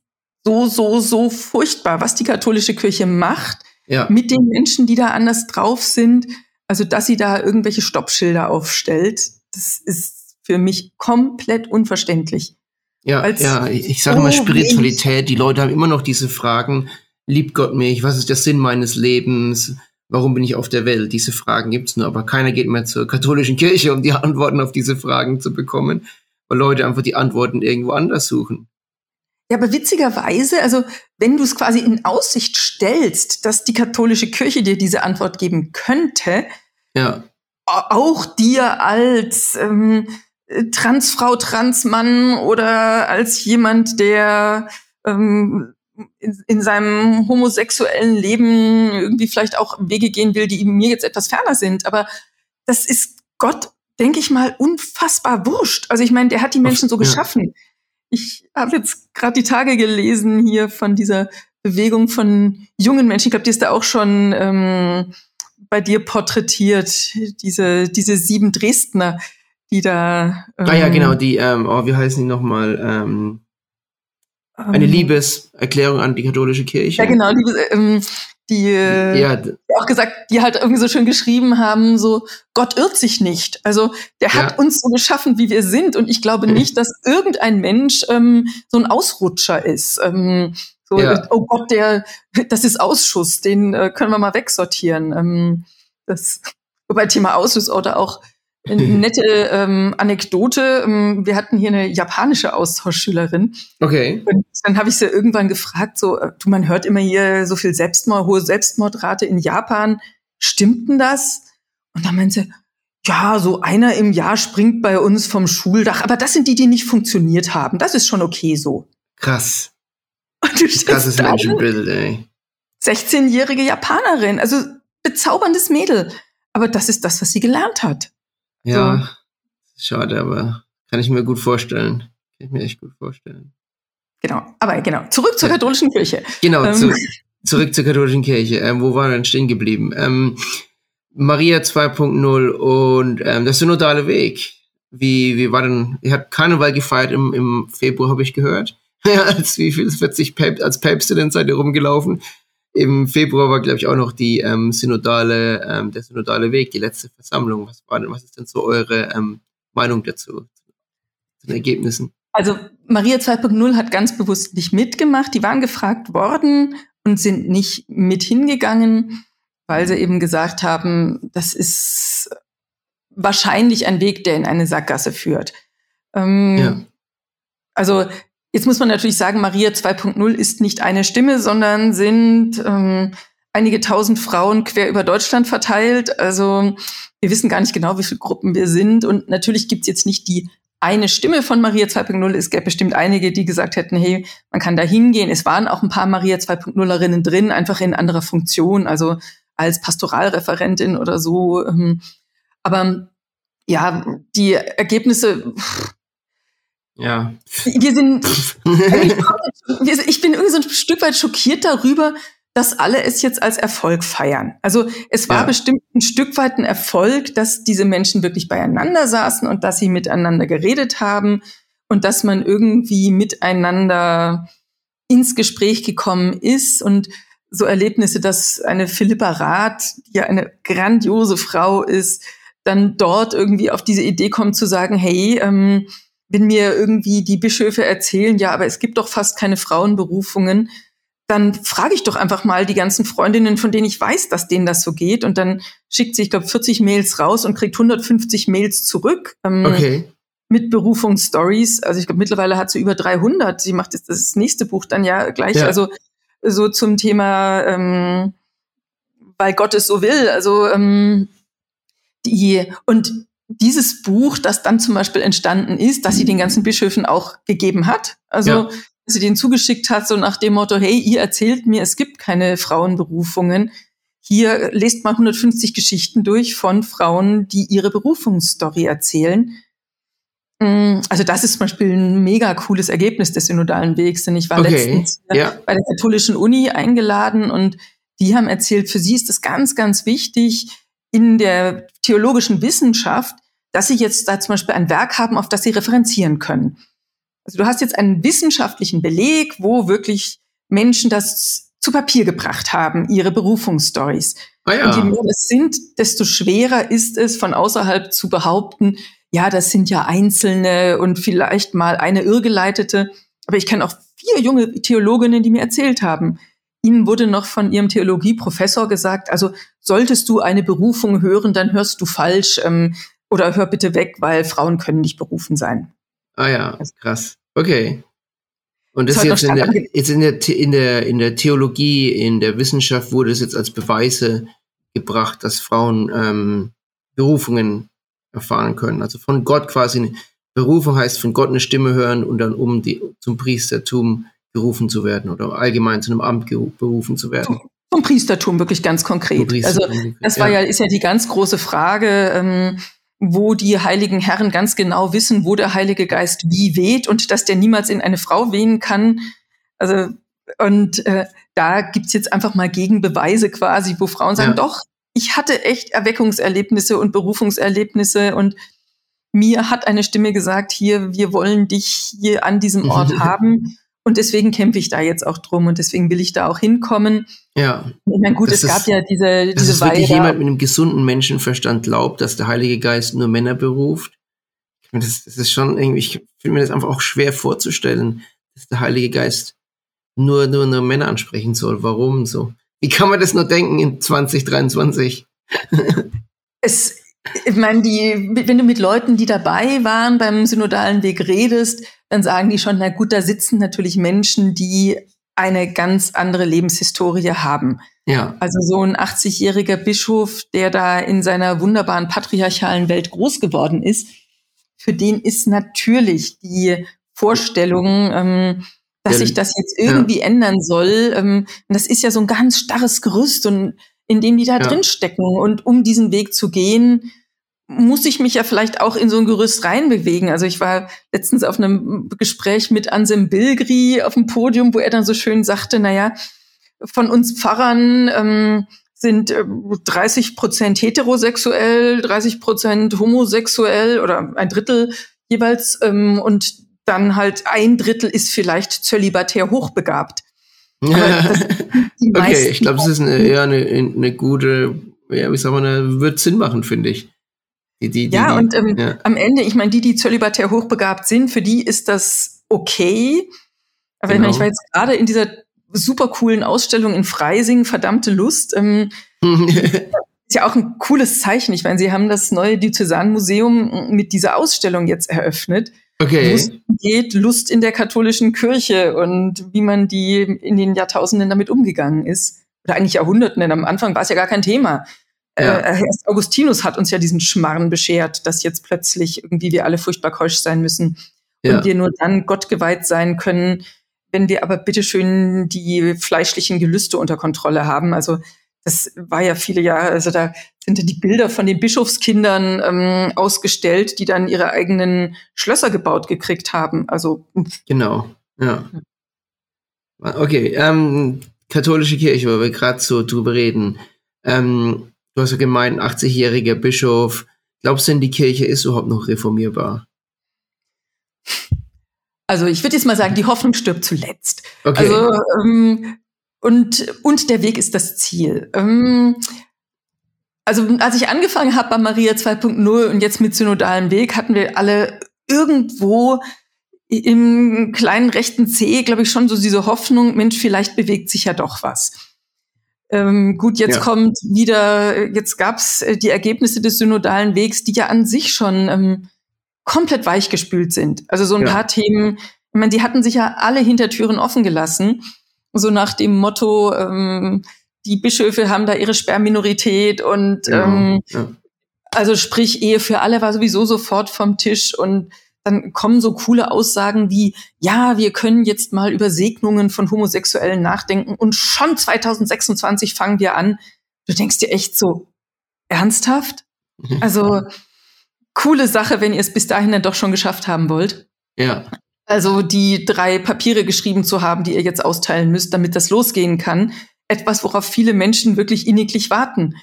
S1: so, so, so furchtbar, was die katholische Kirche macht ja. mit den Menschen, die da anders drauf sind. Also, dass sie da irgendwelche Stoppschilder aufstellt, das ist für mich komplett unverständlich.
S3: Ja, ja, ich sage immer Spiritualität. Die Leute haben immer noch diese Fragen. Liebt Gott mich? Was ist der Sinn meines Lebens? Warum bin ich auf der Welt? Diese Fragen gibt's nur, aber keiner geht mehr zur katholischen Kirche, um die Antworten auf diese Fragen zu bekommen, weil Leute einfach die Antworten irgendwo anders suchen.
S1: Ja, aber witzigerweise, also wenn du es quasi in Aussicht stellst, dass die katholische Kirche dir diese Antwort geben könnte,
S3: ja.
S1: auch dir als ähm, Transfrau, Transmann oder als jemand, der ähm, in, in seinem homosexuellen Leben irgendwie vielleicht auch Wege gehen will, die mir jetzt etwas ferner sind. Aber das ist Gott, denke ich mal, unfassbar wurscht. Also ich meine, der hat die Menschen so geschaffen. Ich habe jetzt gerade die Tage gelesen hier von dieser Bewegung von jungen Menschen. Ich glaube, die ist da auch schon ähm, bei dir porträtiert. Diese, diese sieben Dresdner, die da.
S3: Ähm, ah ja, genau, die, ähm, oh, wie heißen die nochmal? Ähm, eine ähm, Liebeserklärung an die katholische Kirche.
S1: Ja, genau, Liebes, ähm, die, ja. auch gesagt, die halt irgendwie so schön geschrieben haben, so Gott irrt sich nicht. Also der ja. hat uns so geschaffen, wie wir sind, und ich glaube nicht, dass irgendein Mensch ähm, so ein Ausrutscher ist. Ähm, so, ja. oh Gott, der, das ist Ausschuss, den äh, können wir mal wegsortieren. Ähm, das, wobei Thema Ausschuss oder auch eine nette ähm, Anekdote. Ähm, wir hatten hier eine japanische Austauschschülerin.
S3: Okay.
S1: Und dann habe ich sie irgendwann gefragt, so, äh, du, man hört immer hier so viel Selbstmord, hohe Selbstmordrate in Japan. Stimmt denn das? Und dann meinte sie, ja, so einer im Jahr springt bei uns vom Schuldach. Aber das sind die, die nicht funktioniert haben. Das ist schon okay so.
S3: Krass. Und du Krasses Menschenbild, ey.
S1: 16-jährige Japanerin, also bezauberndes Mädel. Aber das ist das, was sie gelernt hat.
S3: Ja, so. schade, aber kann ich mir gut vorstellen. Kann ich mir echt gut vorstellen.
S1: Genau, aber genau, zurück zur katholischen Kirche.
S3: Genau, ähm. zu, zurück zur katholischen Kirche. Ähm, wo waren wir denn stehen geblieben? Ähm, Maria 2.0 und ähm, der synodale Weg. Wie, wie war denn, ihr habt Karneval gefeiert im, im Februar, habe ich gehört. Ja, als wie viel, 40 Päp als Päpste denn seid ihr rumgelaufen. Im Februar war, glaube ich, auch noch die ähm, synodale, ähm, der synodale Weg, die letzte Versammlung. Was war denn, was ist denn so eure ähm, Meinung dazu, zu den Ergebnissen?
S1: Also Maria 2.0 hat ganz bewusst nicht mitgemacht. Die waren gefragt worden und sind nicht mit hingegangen, weil sie eben gesagt haben, das ist wahrscheinlich ein Weg, der in eine Sackgasse führt. Ähm, ja. Also Jetzt muss man natürlich sagen, Maria 2.0 ist nicht eine Stimme, sondern sind ähm, einige tausend Frauen quer über Deutschland verteilt. Also wir wissen gar nicht genau, wie viele Gruppen wir sind. Und natürlich gibt's jetzt nicht die eine Stimme von Maria 2.0. Es gäbe bestimmt einige, die gesagt hätten, hey, man kann da hingehen. Es waren auch ein paar Maria 2.0erinnen drin, einfach in anderer Funktion, also als Pastoralreferentin oder so. Ähm, aber ja, die Ergebnisse,
S3: ja.
S1: Wir sind, ich bin irgendwie so ein Stück weit schockiert darüber, dass alle es jetzt als Erfolg feiern. Also es war ja. bestimmt ein Stück weit ein Erfolg, dass diese Menschen wirklich beieinander saßen und dass sie miteinander geredet haben und dass man irgendwie miteinander ins Gespräch gekommen ist und so Erlebnisse, dass eine Philippa Rath, die ja eine grandiose Frau ist, dann dort irgendwie auf diese Idee kommt zu sagen, hey, ähm, wenn mir irgendwie die Bischöfe erzählen, ja, aber es gibt doch fast keine Frauenberufungen, dann frage ich doch einfach mal die ganzen Freundinnen, von denen ich weiß, dass denen das so geht. Und dann schickt sie, ich glaube, 40 Mails raus und kriegt 150 Mails zurück.
S3: Ähm, okay.
S1: Mit Berufungsstories. Also ich glaube, mittlerweile hat sie über 300. Sie macht jetzt das nächste Buch dann ja gleich. Ja. Also so zum Thema, ähm, weil Gott es so will. Also ähm, die und dieses Buch, das dann zum Beispiel entstanden ist, dass sie den ganzen Bischöfen auch gegeben hat. Also, ja. dass sie den zugeschickt hat, so nach dem Motto, hey, ihr erzählt mir, es gibt keine Frauenberufungen. Hier lest mal 150 Geschichten durch von Frauen, die ihre Berufungsstory erzählen. Mm, also das ist zum Beispiel ein mega cooles Ergebnis des synodalen Wegs, denn ich war okay. letztens ja. bei der katholischen Uni eingeladen und die haben erzählt, für sie ist es ganz, ganz wichtig, in der theologischen Wissenschaft, dass sie jetzt da zum Beispiel ein Werk haben, auf das sie referenzieren können. Also du hast jetzt einen wissenschaftlichen Beleg, wo wirklich Menschen das zu Papier gebracht haben, ihre Berufungsstories. Ah ja. Und je mehr es sind, desto schwerer ist es, von außerhalb zu behaupten, ja, das sind ja Einzelne und vielleicht mal eine Irrgeleitete. Aber ich kenne auch vier junge Theologinnen, die mir erzählt haben, ihnen wurde noch von ihrem Theologieprofessor gesagt, also solltest du eine Berufung hören, dann hörst du falsch ähm, oder hör bitte weg, weil Frauen können nicht berufen sein.
S3: Ah ja, krass. Okay. Und das, das jetzt, in der, jetzt in der, in der, in der Theologie, in der Wissenschaft wurde es jetzt als Beweise gebracht, dass Frauen ähm, Berufungen erfahren können. Also von Gott quasi eine Berufung heißt von Gott eine Stimme hören und dann um die, zum Priestertum gerufen zu werden oder allgemein zu einem Amt berufen zu werden.
S1: Zum Priestertum wirklich ganz konkret. Also das war ja. ja, ist ja die ganz große Frage, ähm, wo die heiligen Herren ganz genau wissen, wo der Heilige Geist wie weht und dass der niemals in eine Frau wehen kann. Also und äh, da gibt's jetzt einfach mal Gegenbeweise quasi, wo Frauen sagen, ja. doch, ich hatte echt Erweckungserlebnisse und Berufungserlebnisse und mir hat eine Stimme gesagt, hier, wir wollen dich hier an diesem Ort haben. Und deswegen kämpfe ich da jetzt auch drum und deswegen will ich da auch hinkommen.
S3: Ja.
S1: Ich meine, gut, das es gab ja diese,
S3: diese dass wirklich jemand mit einem gesunden Menschenverstand glaubt, dass der Heilige Geist nur Männer beruft. Das, das ist schon irgendwie, ich finde mir das einfach auch schwer vorzustellen, dass der Heilige Geist nur, nur, nur Männer ansprechen soll. Warum so? Wie kann man das nur denken in 2023?
S1: es, ich meine, die, wenn du mit Leuten, die dabei waren beim synodalen Weg redest, dann sagen die schon, na gut, da sitzen natürlich Menschen, die eine ganz andere Lebenshistorie haben. Ja. Also so ein 80-jähriger Bischof, der da in seiner wunderbaren patriarchalen Welt groß geworden ist, für den ist natürlich die Vorstellung, ähm, dass sich das jetzt irgendwie ja. ändern soll, ähm, das ist ja so ein ganz starres Gerüst und in dem die da ja. drin stecken. Und um diesen Weg zu gehen, muss ich mich ja vielleicht auch in so ein Gerüst reinbewegen. Also ich war letztens auf einem Gespräch mit Ansem Bilgri auf dem Podium, wo er dann so schön sagte, na ja, von uns Pfarrern ähm, sind äh, 30 Prozent heterosexuell, 30 Prozent homosexuell oder ein Drittel jeweils ähm, und dann halt ein Drittel ist vielleicht zölibatär hochbegabt.
S3: okay, ich glaube, es ist eine, eher eine, eine gute, ja, wie sagen wir, wird Sinn machen, finde ich.
S1: Die, die, die, ja, und ähm, ja. am Ende, ich meine, die, die zölibatär hochbegabt sind, für die ist das okay. Aber genau. ich, meine, ich war jetzt gerade in dieser super coolen Ausstellung in Freising, verdammte Lust. Ähm, ist ja auch ein cooles Zeichen. Ich meine, sie haben das neue Diözesanmuseum mit dieser Ausstellung jetzt eröffnet.
S3: Okay.
S1: Lust geht Lust in der katholischen Kirche und wie man die in den Jahrtausenden damit umgegangen ist. Oder eigentlich Jahrhunderten, denn am Anfang war es ja gar kein Thema. Ja. Äh, erst Augustinus hat uns ja diesen Schmarren beschert, dass jetzt plötzlich irgendwie wir alle furchtbar keusch sein müssen ja. und wir nur dann Gott geweiht sein können, wenn wir aber bitteschön die fleischlichen Gelüste unter Kontrolle haben. Also das war ja viele Jahre, also da sind ja die Bilder von den Bischofskindern ähm, ausgestellt, die dann ihre eigenen Schlösser gebaut gekriegt haben. Also
S3: genau, ja. Okay, ähm, katholische Kirche, wo wir gerade so drüber reden. Ähm, Du hast ja gemeint, 80-jähriger Bischof. Glaubst du denn, die Kirche ist überhaupt noch reformierbar?
S1: Also ich würde jetzt mal sagen, die Hoffnung stirbt zuletzt. Okay. Also ähm, und und der Weg ist das Ziel. Ähm, also als ich angefangen habe bei Maria 2.0 und jetzt mit synodalen Weg, hatten wir alle irgendwo im kleinen rechten C, glaube ich, schon so diese Hoffnung, Mensch, vielleicht bewegt sich ja doch was. Ähm, gut, jetzt ja. kommt wieder, jetzt gab's äh, die Ergebnisse des synodalen Wegs, die ja an sich schon ähm, komplett weichgespült sind. Also so ein ja. paar Themen, ich meine, die hatten sich ja alle Hintertüren offen gelassen, so nach dem Motto, ähm, die Bischöfe haben da ihre Sperrminorität und genau. ähm, ja. also sprich, Ehe für alle war sowieso sofort vom Tisch und dann kommen so coole Aussagen wie, ja, wir können jetzt mal über Segnungen von Homosexuellen nachdenken und schon 2026 fangen wir an. Du denkst dir echt so, ernsthaft? Also, coole Sache, wenn ihr es bis dahin dann doch schon geschafft haben wollt.
S3: Ja.
S1: Also, die drei Papiere geschrieben zu haben, die ihr jetzt austeilen müsst, damit das losgehen kann. Etwas, worauf viele Menschen wirklich inniglich warten.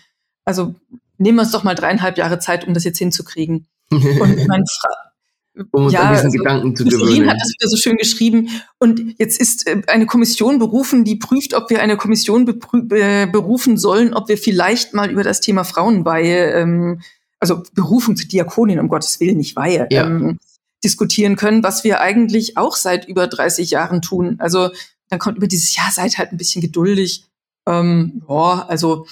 S1: Also, nehmen wir uns doch mal dreieinhalb Jahre Zeit, um das jetzt hinzukriegen. Und mein, Fra
S3: um uns ja, an diesen also, Gedanken zu gewöhnen.
S1: hat das wieder so schön geschrieben. Und jetzt ist äh, eine Kommission berufen, die prüft, ob wir eine Kommission berufen sollen, ob wir vielleicht mal über das Thema Frauenweihe ähm, also Berufung zu Diakonin, um Gottes Willen, nicht Weihe, ja. ähm, diskutieren können, was wir eigentlich auch seit über 30 Jahren tun. Also dann kommt über dieses, ja, seid halt ein bisschen geduldig. Ähm, ja, also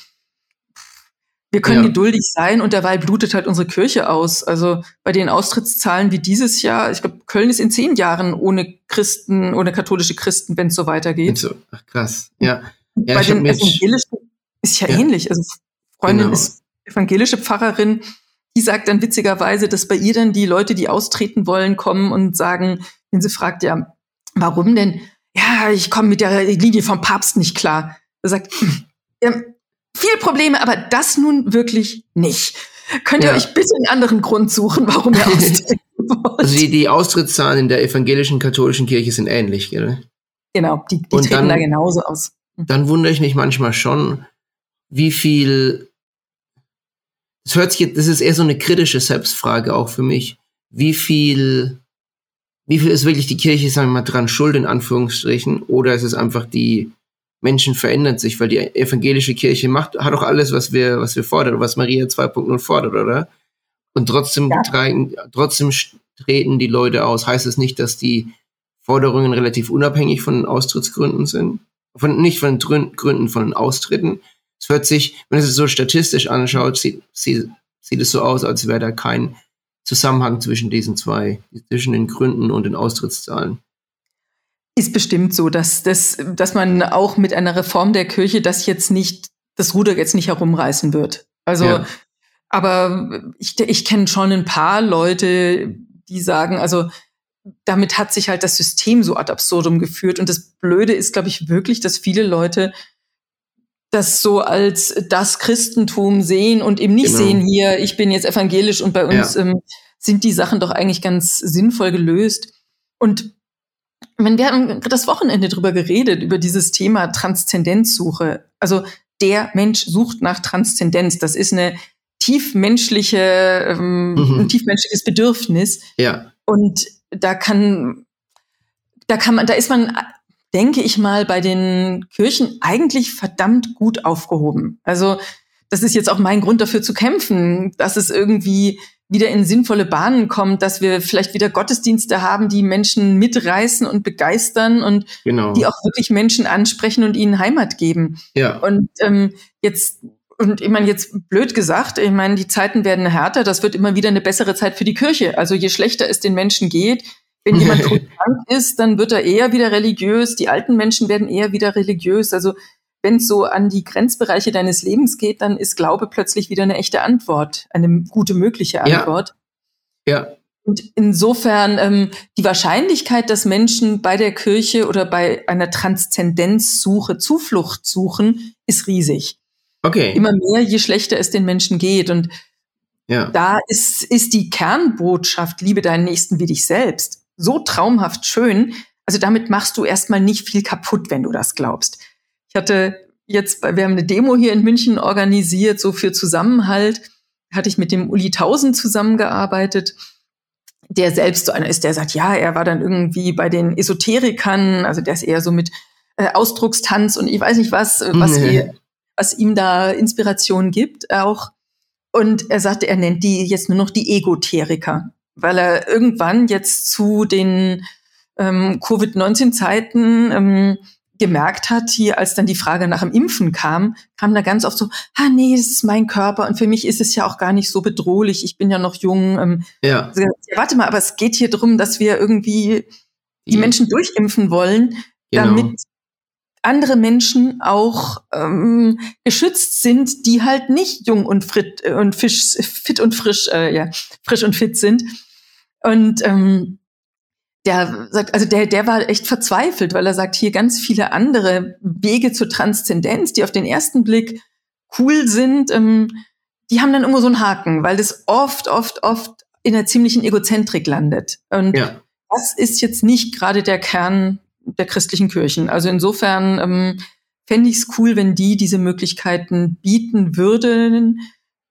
S1: wir können ja. geduldig sein und derweil blutet halt unsere Kirche aus. Also bei den Austrittszahlen wie dieses Jahr, ich glaube, Köln ist in zehn Jahren ohne Christen, ohne katholische Christen, wenn es so weitergeht. So,
S3: ach krass, ja. ja
S1: bei den Evangelischen ist ja, ja, ähnlich. Also Freundin genau. ist evangelische Pfarrerin, die sagt dann witzigerweise, dass bei ihr dann die Leute, die austreten wollen, kommen und sagen, wenn sie fragt, ja, warum denn? Ja, ich komme mit der Linie vom Papst nicht klar. Er sagt, ja, viel Probleme, aber das nun wirklich nicht. Könnt ihr ja. euch bitte einen anderen Grund suchen, warum ihr austreten
S3: wollt? Also die, die Austrittszahlen in der evangelischen katholischen Kirche sind ähnlich, gell?
S1: Genau, die, die treten dann, da genauso aus.
S3: Hm. Dann wundere ich mich manchmal schon, wie viel das hört sich, das ist eher so eine kritische Selbstfrage auch für mich. Wie viel, wie viel ist wirklich die Kirche, sagen wir mal, dran schuld, in Anführungsstrichen, oder ist es einfach die Menschen verändern sich, weil die evangelische Kirche macht, hat auch alles, was wir, was wir fordern, was Maria 2.0 fordert, oder? Und trotzdem, ja. tragen, trotzdem treten die Leute aus. Heißt es das nicht, dass die Forderungen relativ unabhängig von den Austrittsgründen sind? Von, nicht von den Gründen von den Austritten, es hört sich, wenn es so statistisch anschaut, sieht, sieht, sieht es so aus, als wäre da kein Zusammenhang zwischen diesen zwei, zwischen den Gründen und den Austrittszahlen.
S1: Ist bestimmt so, dass, dass, dass man auch mit einer Reform der Kirche das jetzt nicht, das Ruder jetzt nicht herumreißen wird. Also, ja. aber ich, ich kenne schon ein paar Leute, die sagen, also damit hat sich halt das System so ad absurdum geführt. Und das Blöde ist, glaube ich, wirklich, dass viele Leute das so als das Christentum sehen und eben nicht genau. sehen hier, ich bin jetzt evangelisch und bei uns ja. ähm, sind die Sachen doch eigentlich ganz sinnvoll gelöst. Und wenn wir haben das Wochenende drüber geredet, über dieses Thema Transzendenzsuche. Also der Mensch sucht nach Transzendenz. Das ist eine tiefmenschliche, ähm, mhm. ein tiefmenschliches Bedürfnis.
S3: Ja.
S1: Und da kann, da kann man, da ist man denke ich mal, bei den Kirchen eigentlich verdammt gut aufgehoben. Also das ist jetzt auch mein Grund dafür zu kämpfen, dass es irgendwie wieder in sinnvolle Bahnen kommt, dass wir vielleicht wieder Gottesdienste haben, die Menschen mitreißen und begeistern und genau. die auch wirklich Menschen ansprechen und ihnen Heimat geben.
S3: Ja.
S1: Und ähm, jetzt und ich meine jetzt blöd gesagt, ich meine die Zeiten werden härter, das wird immer wieder eine bessere Zeit für die Kirche. Also je schlechter es den Menschen geht, wenn jemand krank ist, dann wird er eher wieder religiös. Die alten Menschen werden eher wieder religiös. Also wenn es so an die Grenzbereiche deines Lebens geht, dann ist Glaube plötzlich wieder eine echte Antwort, eine gute mögliche Antwort.
S3: Ja. ja.
S1: Und insofern ähm, die Wahrscheinlichkeit, dass Menschen bei der Kirche oder bei einer Transzendenzsuche Zuflucht suchen, ist riesig.
S3: Okay.
S1: Immer mehr, je schlechter es den Menschen geht. Und ja. da ist, ist die Kernbotschaft, liebe deinen Nächsten wie dich selbst so traumhaft schön. Also damit machst du erstmal nicht viel kaputt, wenn du das glaubst. Ich hatte jetzt, wir haben eine Demo hier in München organisiert, so für Zusammenhalt, hatte ich mit dem Uli Tausend zusammengearbeitet, der selbst so einer ist, der sagt, ja, er war dann irgendwie bei den Esoterikern, also der ist eher so mit äh, Ausdruckstanz und ich weiß nicht was, äh, was, nee. ihr, was ihm da Inspiration gibt auch. Und er sagte, er nennt die jetzt nur noch die Egoteriker weil er irgendwann jetzt zu den ähm, Covid-19-Zeiten ähm, gemerkt hat, hier als dann die Frage nach dem Impfen kam, kam da ganz oft so, ah nee, das ist mein Körper und für mich ist es ja auch gar nicht so bedrohlich, ich bin ja noch jung. Ähm,
S3: ja. Also,
S1: warte mal, aber es geht hier drum, dass wir irgendwie die ja. Menschen durchimpfen wollen, genau. damit andere Menschen auch ähm, geschützt sind, die halt nicht jung und fit äh, und fisch, fit und frisch, äh, ja, frisch und fit sind. Und ähm, der sagt, also der, der war echt verzweifelt, weil er sagt, hier ganz viele andere Wege zur Transzendenz, die auf den ersten Blick cool sind, ähm, die haben dann immer so einen Haken, weil das oft, oft, oft in einer ziemlichen Egozentrik landet. Und ja. das ist jetzt nicht gerade der Kern der christlichen Kirchen. Also insofern ähm, fände ich es cool, wenn die diese Möglichkeiten bieten würden,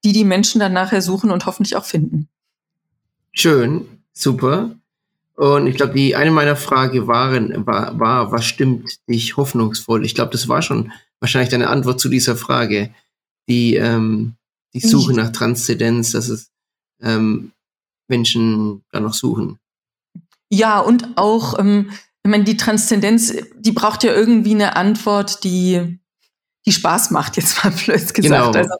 S1: die die Menschen dann nachher suchen und hoffentlich auch finden.
S3: Schön, super. Und ich glaube, die eine meiner Fragen waren, war, war, was stimmt dich hoffnungsvoll? Ich glaube, das war schon wahrscheinlich deine Antwort zu dieser Frage. Die, ähm, die Suche nach Transzendenz, dass es, ähm, Menschen da noch suchen.
S1: Ja, und auch, ähm, ich meine, die Transzendenz, die braucht ja irgendwie eine Antwort, die, die Spaß macht, jetzt mal blöd gesagt. Genau. Also,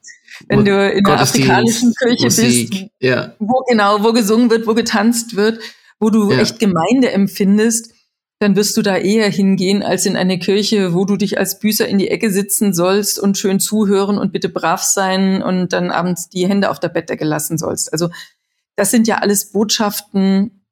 S1: wenn du in der afrikanischen Kirche Musik, bist, ja. wo genau, wo gesungen wird, wo getanzt wird, wo du ja. echt Gemeinde empfindest, dann wirst du da eher hingehen als in eine Kirche, wo du dich als Büßer in die Ecke sitzen sollst und schön zuhören und bitte brav sein und dann abends die Hände auf der Bettdecke lassen sollst. Also das sind ja alles Botschaften,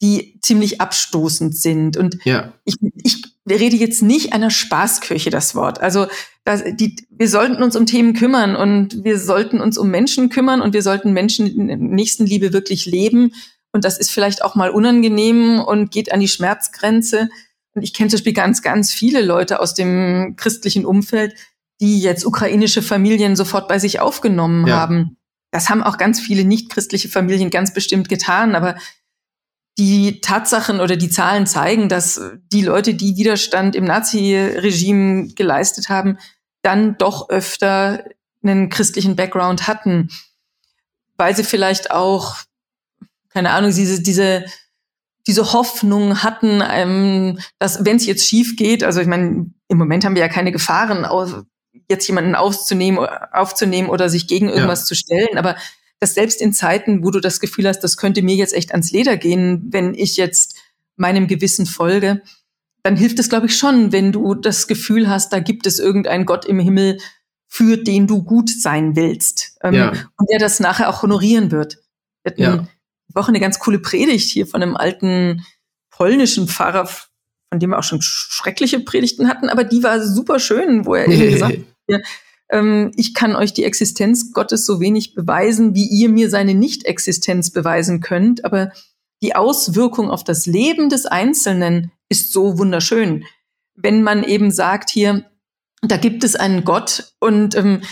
S1: die ziemlich abstoßend sind. Und ja. ich, ich rede jetzt nicht einer Spaßkirche das Wort. Also das, die, wir sollten uns um Themen kümmern und wir sollten uns um Menschen kümmern und wir sollten Menschen in Nächstenliebe wirklich leben und das ist vielleicht auch mal unangenehm und geht an die Schmerzgrenze. Und ich kenne zum Beispiel ganz, ganz viele Leute aus dem christlichen Umfeld, die jetzt ukrainische Familien sofort bei sich aufgenommen ja. haben. Das haben auch ganz viele nicht-christliche Familien ganz bestimmt getan, aber die Tatsachen oder die Zahlen zeigen, dass die Leute, die Widerstand im Nazi-Regime geleistet haben, dann doch öfter einen christlichen Background hatten, weil sie vielleicht auch keine Ahnung, diese, diese, diese Hoffnung hatten, ähm, dass wenn es jetzt schief geht, also ich meine, im Moment haben wir ja keine Gefahren, jetzt jemanden aufzunehmen, aufzunehmen oder sich gegen irgendwas ja. zu stellen, aber dass selbst in Zeiten, wo du das Gefühl hast, das könnte mir jetzt echt ans Leder gehen, wenn ich jetzt meinem Gewissen folge, dann hilft es, glaube ich, schon, wenn du das Gefühl hast, da gibt es irgendeinen Gott im Himmel, für den du gut sein willst ähm, ja. und der das nachher auch honorieren wird. Wir hatten ja. Woche eine ganz coole Predigt hier von einem alten polnischen Pfarrer, von dem wir auch schon schreckliche Predigten hatten, aber die war super schön, wo er eben gesagt hat, ähm, ich kann euch die Existenz Gottes so wenig beweisen, wie ihr mir seine Nicht-Existenz beweisen könnt, aber die Auswirkung auf das Leben des Einzelnen ist so wunderschön. Wenn man eben sagt hier, da gibt es einen Gott und ähm,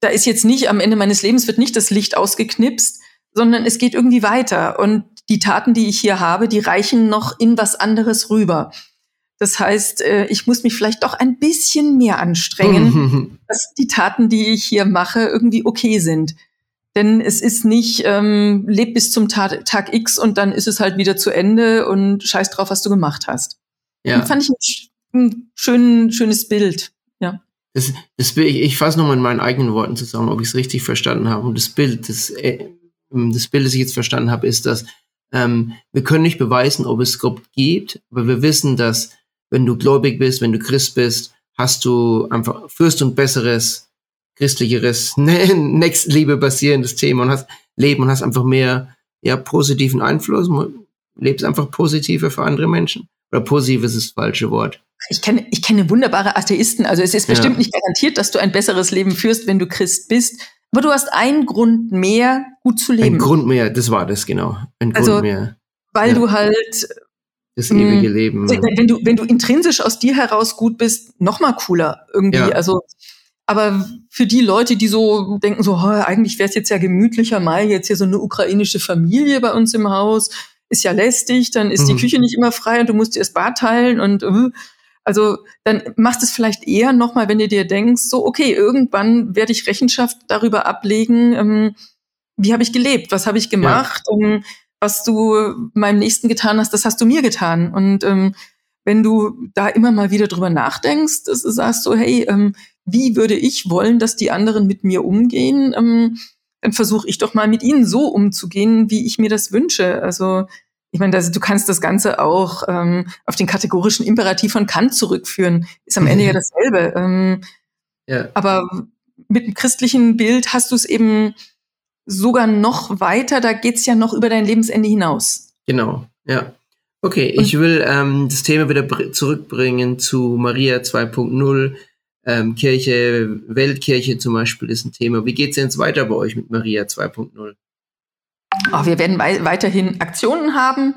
S1: da ist jetzt nicht am Ende meines Lebens wird nicht das Licht ausgeknipst, sondern es geht irgendwie weiter. Und die Taten, die ich hier habe, die reichen noch in was anderes rüber. Das heißt, äh, ich muss mich vielleicht doch ein bisschen mehr anstrengen, dass die Taten, die ich hier mache, irgendwie okay sind. Denn es ist nicht, ähm, leb bis zum Tag, Tag X und dann ist es halt wieder zu Ende und scheiß drauf, was du gemacht hast. Ja. Und fand ich ein, ein schön, schönes Bild. Ja.
S3: Das, das ich, ich fasse nochmal in meinen eigenen Worten zusammen, ob ich es richtig verstanden habe. Und das Bild, das äh, ähm, das Bild, das ich jetzt verstanden habe, ist, dass ähm, wir können nicht beweisen, ob es Gott gibt, aber wir wissen, dass wenn du gläubig bist, wenn du Christ bist, hast du einfach führst du ein besseres, christlicheres, Nächstliebe basierendes Thema und hast Leben und hast einfach mehr ja, positiven Einfluss, lebst einfach positiver für andere Menschen. Oder positiv ist das falsche Wort.
S1: Ich kenne, ich kenne wunderbare Atheisten. Also es ist bestimmt ja. nicht garantiert, dass du ein besseres Leben führst, wenn du Christ bist. Aber du hast einen Grund mehr, gut zu leben.
S3: Ein Grund mehr, das war das, genau. Ein
S1: Grund also, mehr. Weil ja. du halt.
S3: Das ewige mm, Leben.
S1: Wenn du, wenn du intrinsisch aus dir heraus gut bist, noch mal cooler irgendwie. Ja. Also, aber für die Leute, die so denken, so, oh, eigentlich wäre es jetzt ja gemütlicher, mal jetzt hier so eine ukrainische Familie bei uns im Haus, ist ja lästig, dann ist mhm. die Küche nicht immer frei und du musst dir das Bad teilen und uh, also dann machst es vielleicht eher nochmal, wenn du dir denkst, so, okay, irgendwann werde ich Rechenschaft darüber ablegen, ähm, wie habe ich gelebt, was habe ich gemacht, ja. ähm, was du meinem Nächsten getan hast, das hast du mir getan. Und ähm, wenn du da immer mal wieder drüber nachdenkst, dass du sagst so, hey, ähm, wie würde ich wollen, dass die anderen mit mir umgehen, ähm, dann versuche ich doch mal mit ihnen so umzugehen, wie ich mir das wünsche. Also ich meine, das, du kannst das Ganze auch ähm, auf den kategorischen Imperativ von Kant zurückführen. Ist am Ende ja dasselbe. Ähm, ja. Aber mit dem christlichen Bild hast du es eben sogar noch weiter. Da geht's ja noch über dein Lebensende hinaus.
S3: Genau, ja. Okay, Und ich will ähm, das Thema wieder zurückbringen zu Maria 2.0. Ähm, Kirche, Weltkirche zum Beispiel ist ein Thema. Wie geht's denn jetzt weiter bei euch mit Maria 2.0?
S1: Oh, wir werden wei weiterhin Aktionen haben.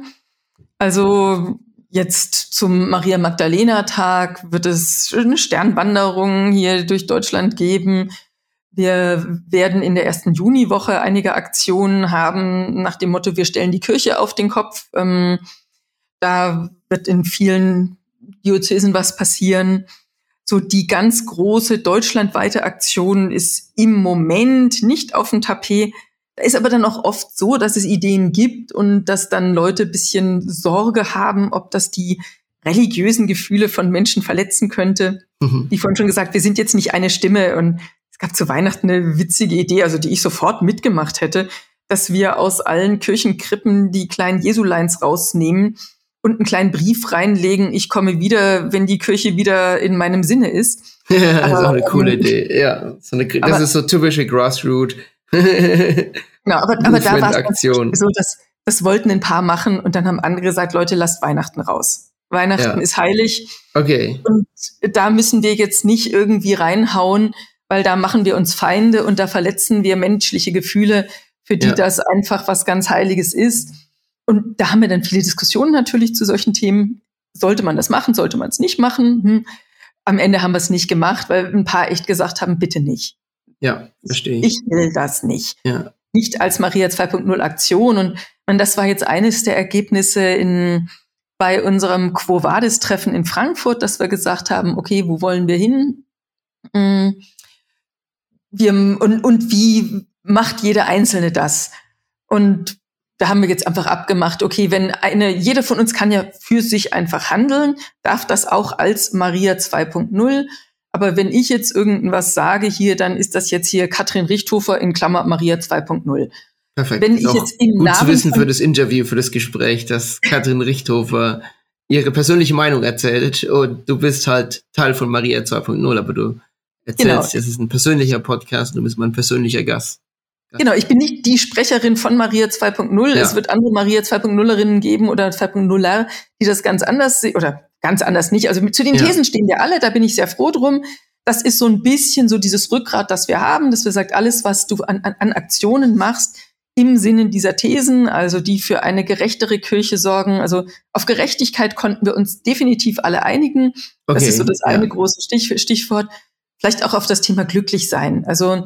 S1: Also jetzt zum Maria Magdalena Tag wird es eine Sternwanderung hier durch Deutschland geben. Wir werden in der ersten Juniwoche einige Aktionen haben nach dem Motto, wir stellen die Kirche auf den Kopf. Ähm, da wird in vielen Diözesen was passieren. So die ganz große deutschlandweite Aktion ist im Moment nicht auf dem Tapet. Da ist aber dann auch oft so, dass es Ideen gibt und dass dann Leute bisschen Sorge haben, ob das die religiösen Gefühle von Menschen verletzen könnte. Mhm. Wie vorhin schon gesagt, wir sind jetzt nicht eine Stimme und es gab zu Weihnachten eine witzige Idee, also die ich sofort mitgemacht hätte, dass wir aus allen Kirchenkrippen die kleinen Jesuleins rausnehmen und einen kleinen Brief reinlegen, ich komme wieder, wenn die Kirche wieder in meinem Sinne ist.
S3: Ja, das ist auch eine coole ähm, Idee. Ja, so eine, das aber, ist so typische Grassroot.
S1: genau, aber, aber da war es so, dass das wollten ein paar machen und dann haben andere gesagt, Leute, lasst Weihnachten raus. Weihnachten ja. ist heilig.
S3: Okay.
S1: Und da müssen wir jetzt nicht irgendwie reinhauen, weil da machen wir uns Feinde und da verletzen wir menschliche Gefühle, für die ja. das einfach was ganz Heiliges ist. Und da haben wir dann viele Diskussionen natürlich zu solchen Themen. Sollte man das machen, sollte man es nicht machen? Hm. Am Ende haben wir es nicht gemacht, weil ein paar echt gesagt haben, bitte nicht.
S3: Ja, verstehe ich.
S1: Ich will das nicht.
S3: Ja.
S1: Nicht als Maria 2.0 Aktion. Und man, das war jetzt eines der Ergebnisse in, bei unserem Quo Vadis Treffen in Frankfurt, dass wir gesagt haben, okay, wo wollen wir hin? Hm. Wir, und, und wie macht jeder Einzelne das? Und da haben wir jetzt einfach abgemacht, okay, wenn eine, jeder von uns kann ja für sich einfach handeln, darf das auch als Maria 2.0. Aber wenn ich jetzt irgendwas sage hier, dann ist das jetzt hier Katrin Richthofer in Klammer Maria 2.0.
S3: Perfekt. Wenn ich Doch jetzt im gut Namen zu wissen für das Interview, für das Gespräch, dass Katrin Richthofer ihre persönliche Meinung erzählt und du bist halt Teil von Maria 2.0, aber du erzählst, genau. es ist ein persönlicher Podcast, du bist mein persönlicher Gast.
S1: Genau, ich bin nicht die Sprecherin von Maria 2.0. Ja. Es wird andere Maria 2.0erinnen geben oder 2.0er, die das ganz anders sehen, oder ganz anders nicht. Also zu den ja. Thesen stehen wir alle, da bin ich sehr froh drum. Das ist so ein bisschen so dieses Rückgrat, das wir haben, dass wir sagt, alles, was du an, an, an Aktionen machst, im Sinne dieser Thesen, also die für eine gerechtere Kirche sorgen. Also auf Gerechtigkeit konnten wir uns definitiv alle einigen. Okay, das ist so das eine ja. große Stich, Stichwort. Vielleicht auch auf das Thema glücklich sein. Also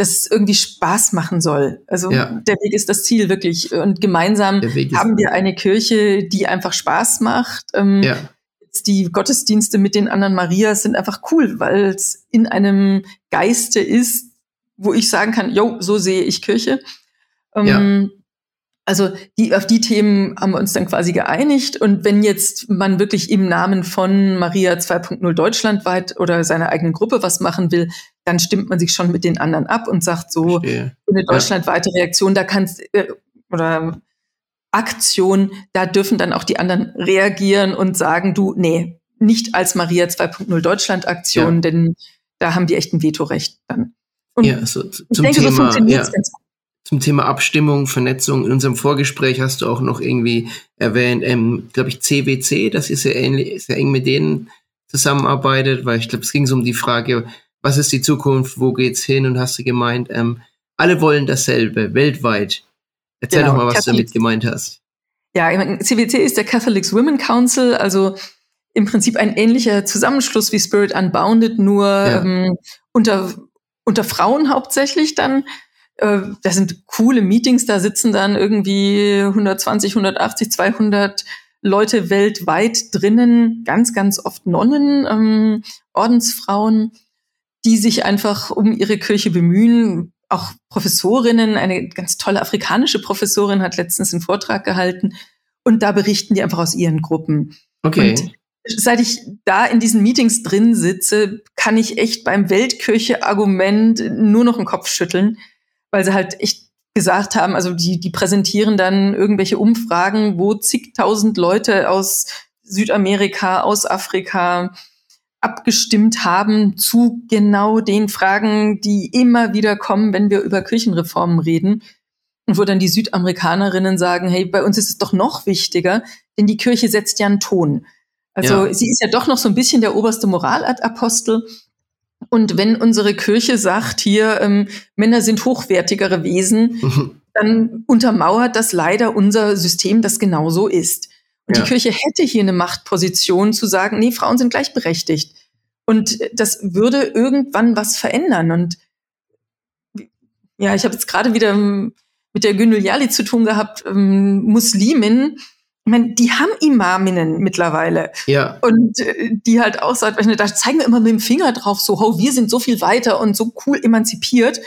S1: dass es irgendwie Spaß machen soll. Also ja. der Weg ist das Ziel wirklich. Und gemeinsam haben wir eine Kirche, die einfach Spaß macht. Ähm, ja. Die Gottesdienste mit den anderen Marias sind einfach cool, weil es in einem Geiste ist, wo ich sagen kann, jo, so sehe ich Kirche. Ähm, ja. Also die, auf die Themen haben wir uns dann quasi geeinigt. Und wenn jetzt man wirklich im Namen von Maria 2.0 deutschlandweit oder seiner eigenen Gruppe was machen will, dann stimmt man sich schon mit den anderen ab und sagt so, Verstehe. eine deutschlandweite Reaktion, da kannst äh, oder Aktion, da dürfen dann auch die anderen reagieren und sagen, du, nee, nicht als Maria 2.0 Deutschland Aktion, ja. denn da haben die echt ein Vetorecht dann.
S3: Und ja, so, zum denke, Thema, so ja. zum Thema Abstimmung, Vernetzung. In unserem Vorgespräch hast du auch noch irgendwie erwähnt, ähm, glaube ich, CWC, das ist ja ähnlich, sehr eng mit denen zusammenarbeitet, weil ich glaube, es ging so um die Frage, was ist die Zukunft, wo geht's hin? Und hast du gemeint, ähm, alle wollen dasselbe, weltweit. Erzähl genau, doch mal, was Catholic. du damit gemeint hast.
S1: Ja, CWC ist der Catholics Women Council, also im Prinzip ein ähnlicher Zusammenschluss wie Spirit Unbounded, nur ja. ähm, unter, unter Frauen hauptsächlich dann äh, das sind coole Meetings, da sitzen dann irgendwie 120, 180, 200 Leute weltweit drinnen, ganz, ganz oft Nonnen, ähm, Ordensfrauen, die sich einfach um ihre Kirche bemühen. Auch Professorinnen, eine ganz tolle afrikanische Professorin hat letztens einen Vortrag gehalten und da berichten die einfach aus ihren Gruppen.
S3: Okay. Und
S1: seit ich da in diesen Meetings drin sitze, kann ich echt beim Weltkirche-Argument nur noch den Kopf schütteln weil sie halt echt gesagt haben, also die, die präsentieren dann irgendwelche Umfragen, wo zigtausend Leute aus Südamerika, aus Afrika abgestimmt haben zu genau den Fragen, die immer wieder kommen, wenn wir über Kirchenreformen reden. Und wo dann die Südamerikanerinnen sagen, hey, bei uns ist es doch noch wichtiger, denn die Kirche setzt ja einen Ton. Also ja. sie ist ja doch noch so ein bisschen der oberste Moralapostel. Und wenn unsere Kirche sagt, hier ähm, Männer sind hochwertigere Wesen, mhm. dann untermauert das leider unser System, das genau so ist. Und ja. die Kirche hätte hier eine Machtposition zu sagen, nee, Frauen sind gleichberechtigt. Und das würde irgendwann was verändern. Und ja, ich habe jetzt gerade wieder mit der Yali zu tun gehabt, ähm, Muslimin, ich meine, die haben Imaminnen mittlerweile.
S3: Ja.
S1: Und äh, die halt auch sagt, da zeigen wir immer mit dem Finger drauf, so, oh, wir sind so viel weiter und so cool emanzipiert.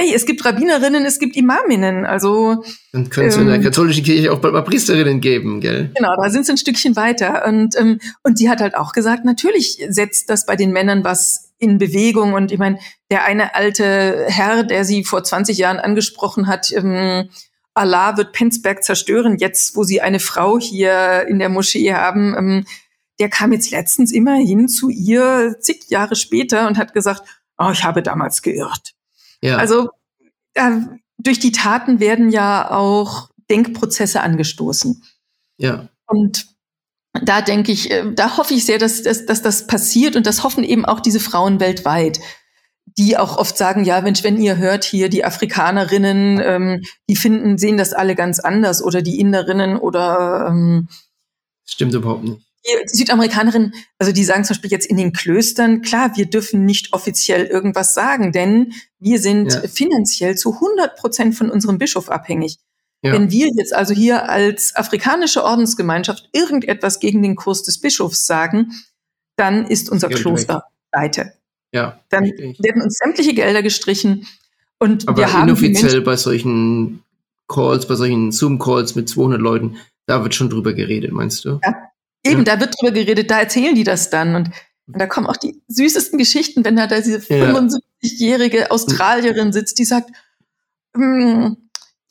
S1: Ey, es gibt Rabbinerinnen, es gibt Imaminnen, also.
S3: Dann könnte es ähm, in der ähm, katholischen Kirche auch bald mal Priesterinnen geben, gell?
S1: Genau, da sind sie ein Stückchen weiter. Und, ähm, und die hat halt auch gesagt, natürlich setzt das bei den Männern was in Bewegung. Und ich meine, der eine alte Herr, der sie vor 20 Jahren angesprochen hat, ähm, Allah wird Penzberg zerstören, jetzt wo sie eine Frau hier in der Moschee haben, ähm, der kam jetzt letztens immerhin zu ihr zig Jahre später und hat gesagt, oh, ich habe damals geirrt. Ja. Also äh, durch die Taten werden ja auch Denkprozesse angestoßen.
S3: Ja.
S1: Und da denke ich, äh, da hoffe ich sehr, dass, dass, dass das passiert und das hoffen eben auch diese Frauen weltweit, die auch oft sagen, ja, Mensch, wenn ihr hört hier die Afrikanerinnen, ähm, die finden, sehen das alle ganz anders oder die Inderinnen oder ähm,
S3: Stimmt überhaupt nicht
S1: die Südamerikanerinnen, also die sagen zum Beispiel jetzt in den Klöstern, klar, wir dürfen nicht offiziell irgendwas sagen, denn wir sind ja. finanziell zu 100 Prozent von unserem Bischof abhängig. Ja. Wenn wir jetzt also hier als afrikanische Ordensgemeinschaft irgendetwas gegen den Kurs des Bischofs sagen, dann ist unser Geld Kloster weg. pleite.
S3: Ja,
S1: dann richtig. werden uns sämtliche Gelder gestrichen und
S3: Aber wir haben inoffiziell bei solchen Calls, bei solchen Zoom-Calls mit 200 Leuten, da wird schon drüber geredet, meinst du?
S1: Ja, Eben, ja. da wird drüber geredet, da erzählen die das dann. Und, und da kommen auch die süßesten Geschichten, wenn da, diese ja. 75-jährige Australierin sitzt, die sagt, hm,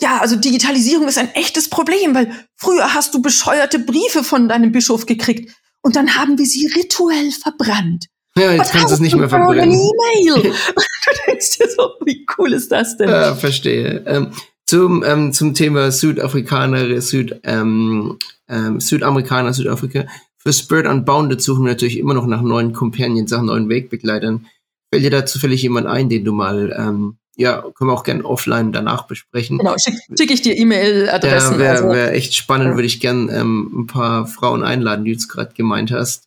S1: ja, also Digitalisierung ist ein echtes Problem, weil früher hast du bescheuerte Briefe von deinem Bischof gekriegt und dann haben wir sie rituell verbrannt.
S3: Ja, jetzt kannst du es nicht mehr verbrennen.
S1: E-Mail. du denkst dir so, wie cool ist das denn?
S3: Ja, verstehe. Ähm, zum, ähm, zum Thema Südafrikaner, Süd, ähm, ähm, Südamerikaner, Südafrika. Für Spirit Unbounded suchen wir natürlich immer noch nach neuen Companions, nach neuen Wegbegleitern. Fällt dir da zufällig jemand ein, den du mal, ähm, ja, können wir auch gerne offline danach besprechen.
S1: Genau, schicke schick ich dir E-Mail-Adressen.
S3: Ja, wäre also. wär echt spannend, würde ich gerne ähm, ein paar Frauen einladen, die du es gerade gemeint hast.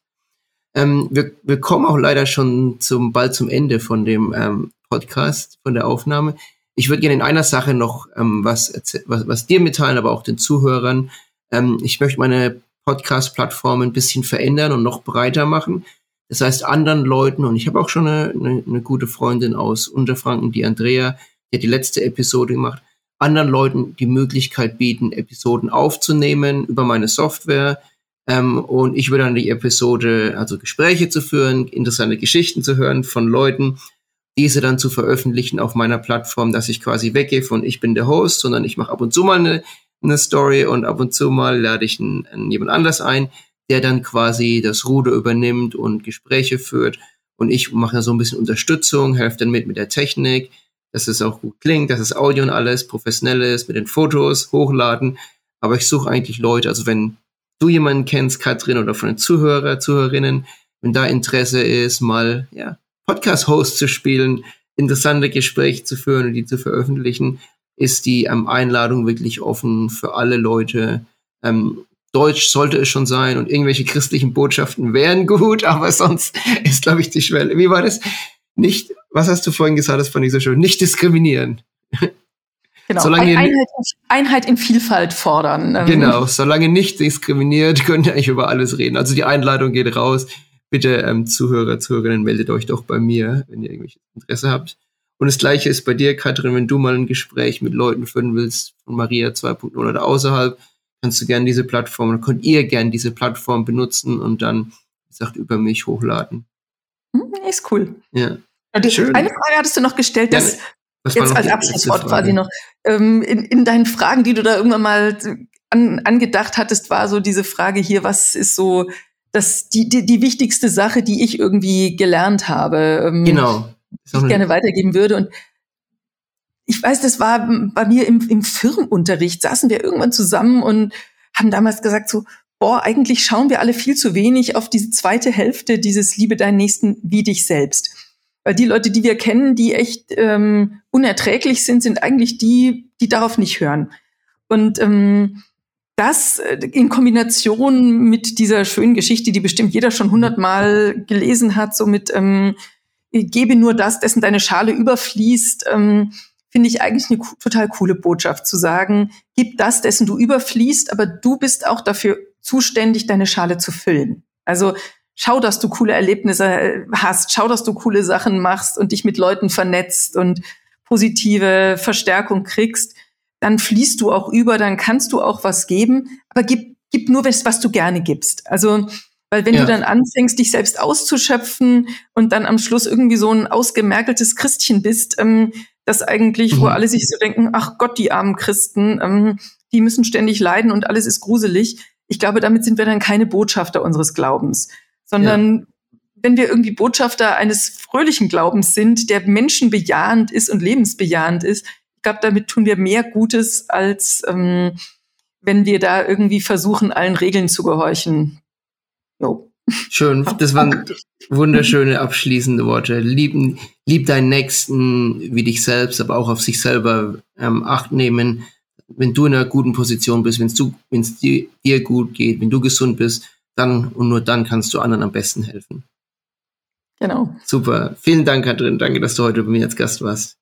S3: Ähm, wir, wir kommen auch leider schon zum bald zum Ende von dem ähm, Podcast, von der Aufnahme. Ich würde gerne in einer Sache noch ähm, was, was, was dir mitteilen, aber auch den Zuhörern. Ähm, ich möchte meine Podcast-Plattform ein bisschen verändern und noch breiter machen. Das heißt, anderen Leuten, und ich habe auch schon eine, eine, eine gute Freundin aus Unterfranken, die Andrea, die hat die letzte Episode gemacht, anderen Leuten die Möglichkeit bieten, Episoden aufzunehmen über meine Software. Ähm, und ich würde dann die Episode, also Gespräche zu führen, interessante Geschichten zu hören von Leuten, diese dann zu veröffentlichen auf meiner Plattform, dass ich quasi weggehe von ich bin der Host, sondern ich mache ab und zu mal eine eine Story und ab und zu mal lade ich einen, jemand anders ein, der dann quasi das Ruder übernimmt und Gespräche führt. Und ich mache so ein bisschen Unterstützung, helfe dann mit mit der Technik, dass es auch gut klingt, dass das Audio und alles professionell ist, mit den Fotos hochladen. Aber ich suche eigentlich Leute, also wenn du jemanden kennst, Katrin, oder von den Zuhörer, Zuhörerinnen, wenn da Interesse ist, mal ja, Podcast-Host zu spielen, interessante Gespräche zu führen und die zu veröffentlichen, ist die ähm, Einladung wirklich offen für alle Leute. Ähm, Deutsch sollte es schon sein und irgendwelche christlichen Botschaften wären gut, aber sonst ist, glaube ich, die Schwelle. Wie war das? Nicht, was hast du vorhin gesagt, das fand ich so schön, nicht diskriminieren.
S1: Genau, solange Einheit, Einheit, in Vielfalt fordern.
S3: Ähm. Genau, solange nicht diskriminiert, könnt ihr eigentlich über alles reden. Also die Einladung geht raus. Bitte, ähm, Zuhörer, Zuhörerinnen, meldet euch doch bei mir, wenn ihr irgendwelches Interesse habt. Und das gleiche ist bei dir, Katrin, wenn du mal ein Gespräch mit Leuten führen willst, von Maria 2.0 oder außerhalb, kannst du gerne diese Plattform, oder könnt ihr gerne diese Plattform benutzen und dann, wie gesagt, über mich hochladen.
S1: Hm, ist cool.
S3: Ja.
S1: Schön. Eine Frage hattest du noch gestellt, dass jetzt als Abschlusswort quasi noch, ähm, in, in deinen Fragen, die du da irgendwann mal an, angedacht hattest, war so diese Frage hier, was ist so das, die, die, die wichtigste Sache, die ich irgendwie gelernt habe?
S3: Ähm, genau
S1: ich gerne weitergeben würde. Und ich weiß, das war bei mir im, im Firmenunterricht, saßen wir irgendwann zusammen und haben damals gesagt so, boah, eigentlich schauen wir alle viel zu wenig auf diese zweite Hälfte dieses Liebe deinen Nächsten wie dich selbst. Weil die Leute, die wir kennen, die echt ähm, unerträglich sind, sind eigentlich die, die darauf nicht hören. Und ähm, das äh, in Kombination mit dieser schönen Geschichte, die bestimmt jeder schon hundertmal gelesen hat, so mit ähm, gebe nur das, dessen deine Schale überfließt, ähm, finde ich eigentlich eine total coole Botschaft zu sagen, gib das, dessen du überfließt, aber du bist auch dafür zuständig, deine Schale zu füllen. Also schau, dass du coole Erlebnisse äh, hast, schau, dass du coole Sachen machst und dich mit Leuten vernetzt und positive Verstärkung kriegst, dann fließt du auch über, dann kannst du auch was geben, aber gib, gib nur was, was du gerne gibst. Also, weil wenn ja. du dann anfängst, dich selbst auszuschöpfen und dann am Schluss irgendwie so ein ausgemerkeltes Christchen bist, ähm, das eigentlich, mhm. wo alle sich so denken, ach Gott, die armen Christen, ähm, die müssen ständig leiden und alles ist gruselig. Ich glaube, damit sind wir dann keine Botschafter unseres Glaubens, sondern ja. wenn wir irgendwie Botschafter eines fröhlichen Glaubens sind, der menschenbejahend ist und lebensbejahend ist, glaube, damit tun wir mehr Gutes, als ähm, wenn wir da irgendwie versuchen, allen Regeln zu gehorchen.
S3: Jo. Schön, das waren wunderschöne abschließende Worte. Lieben, lieb deinen Nächsten wie dich selbst, aber auch auf sich selber ähm, Acht nehmen. Wenn du in einer guten Position bist, wenn es dir, dir gut geht, wenn du gesund bist, dann und nur dann kannst du anderen am besten helfen.
S1: Genau.
S3: Super. Vielen Dank, Katrin. Danke, dass du heute bei mir als Gast warst.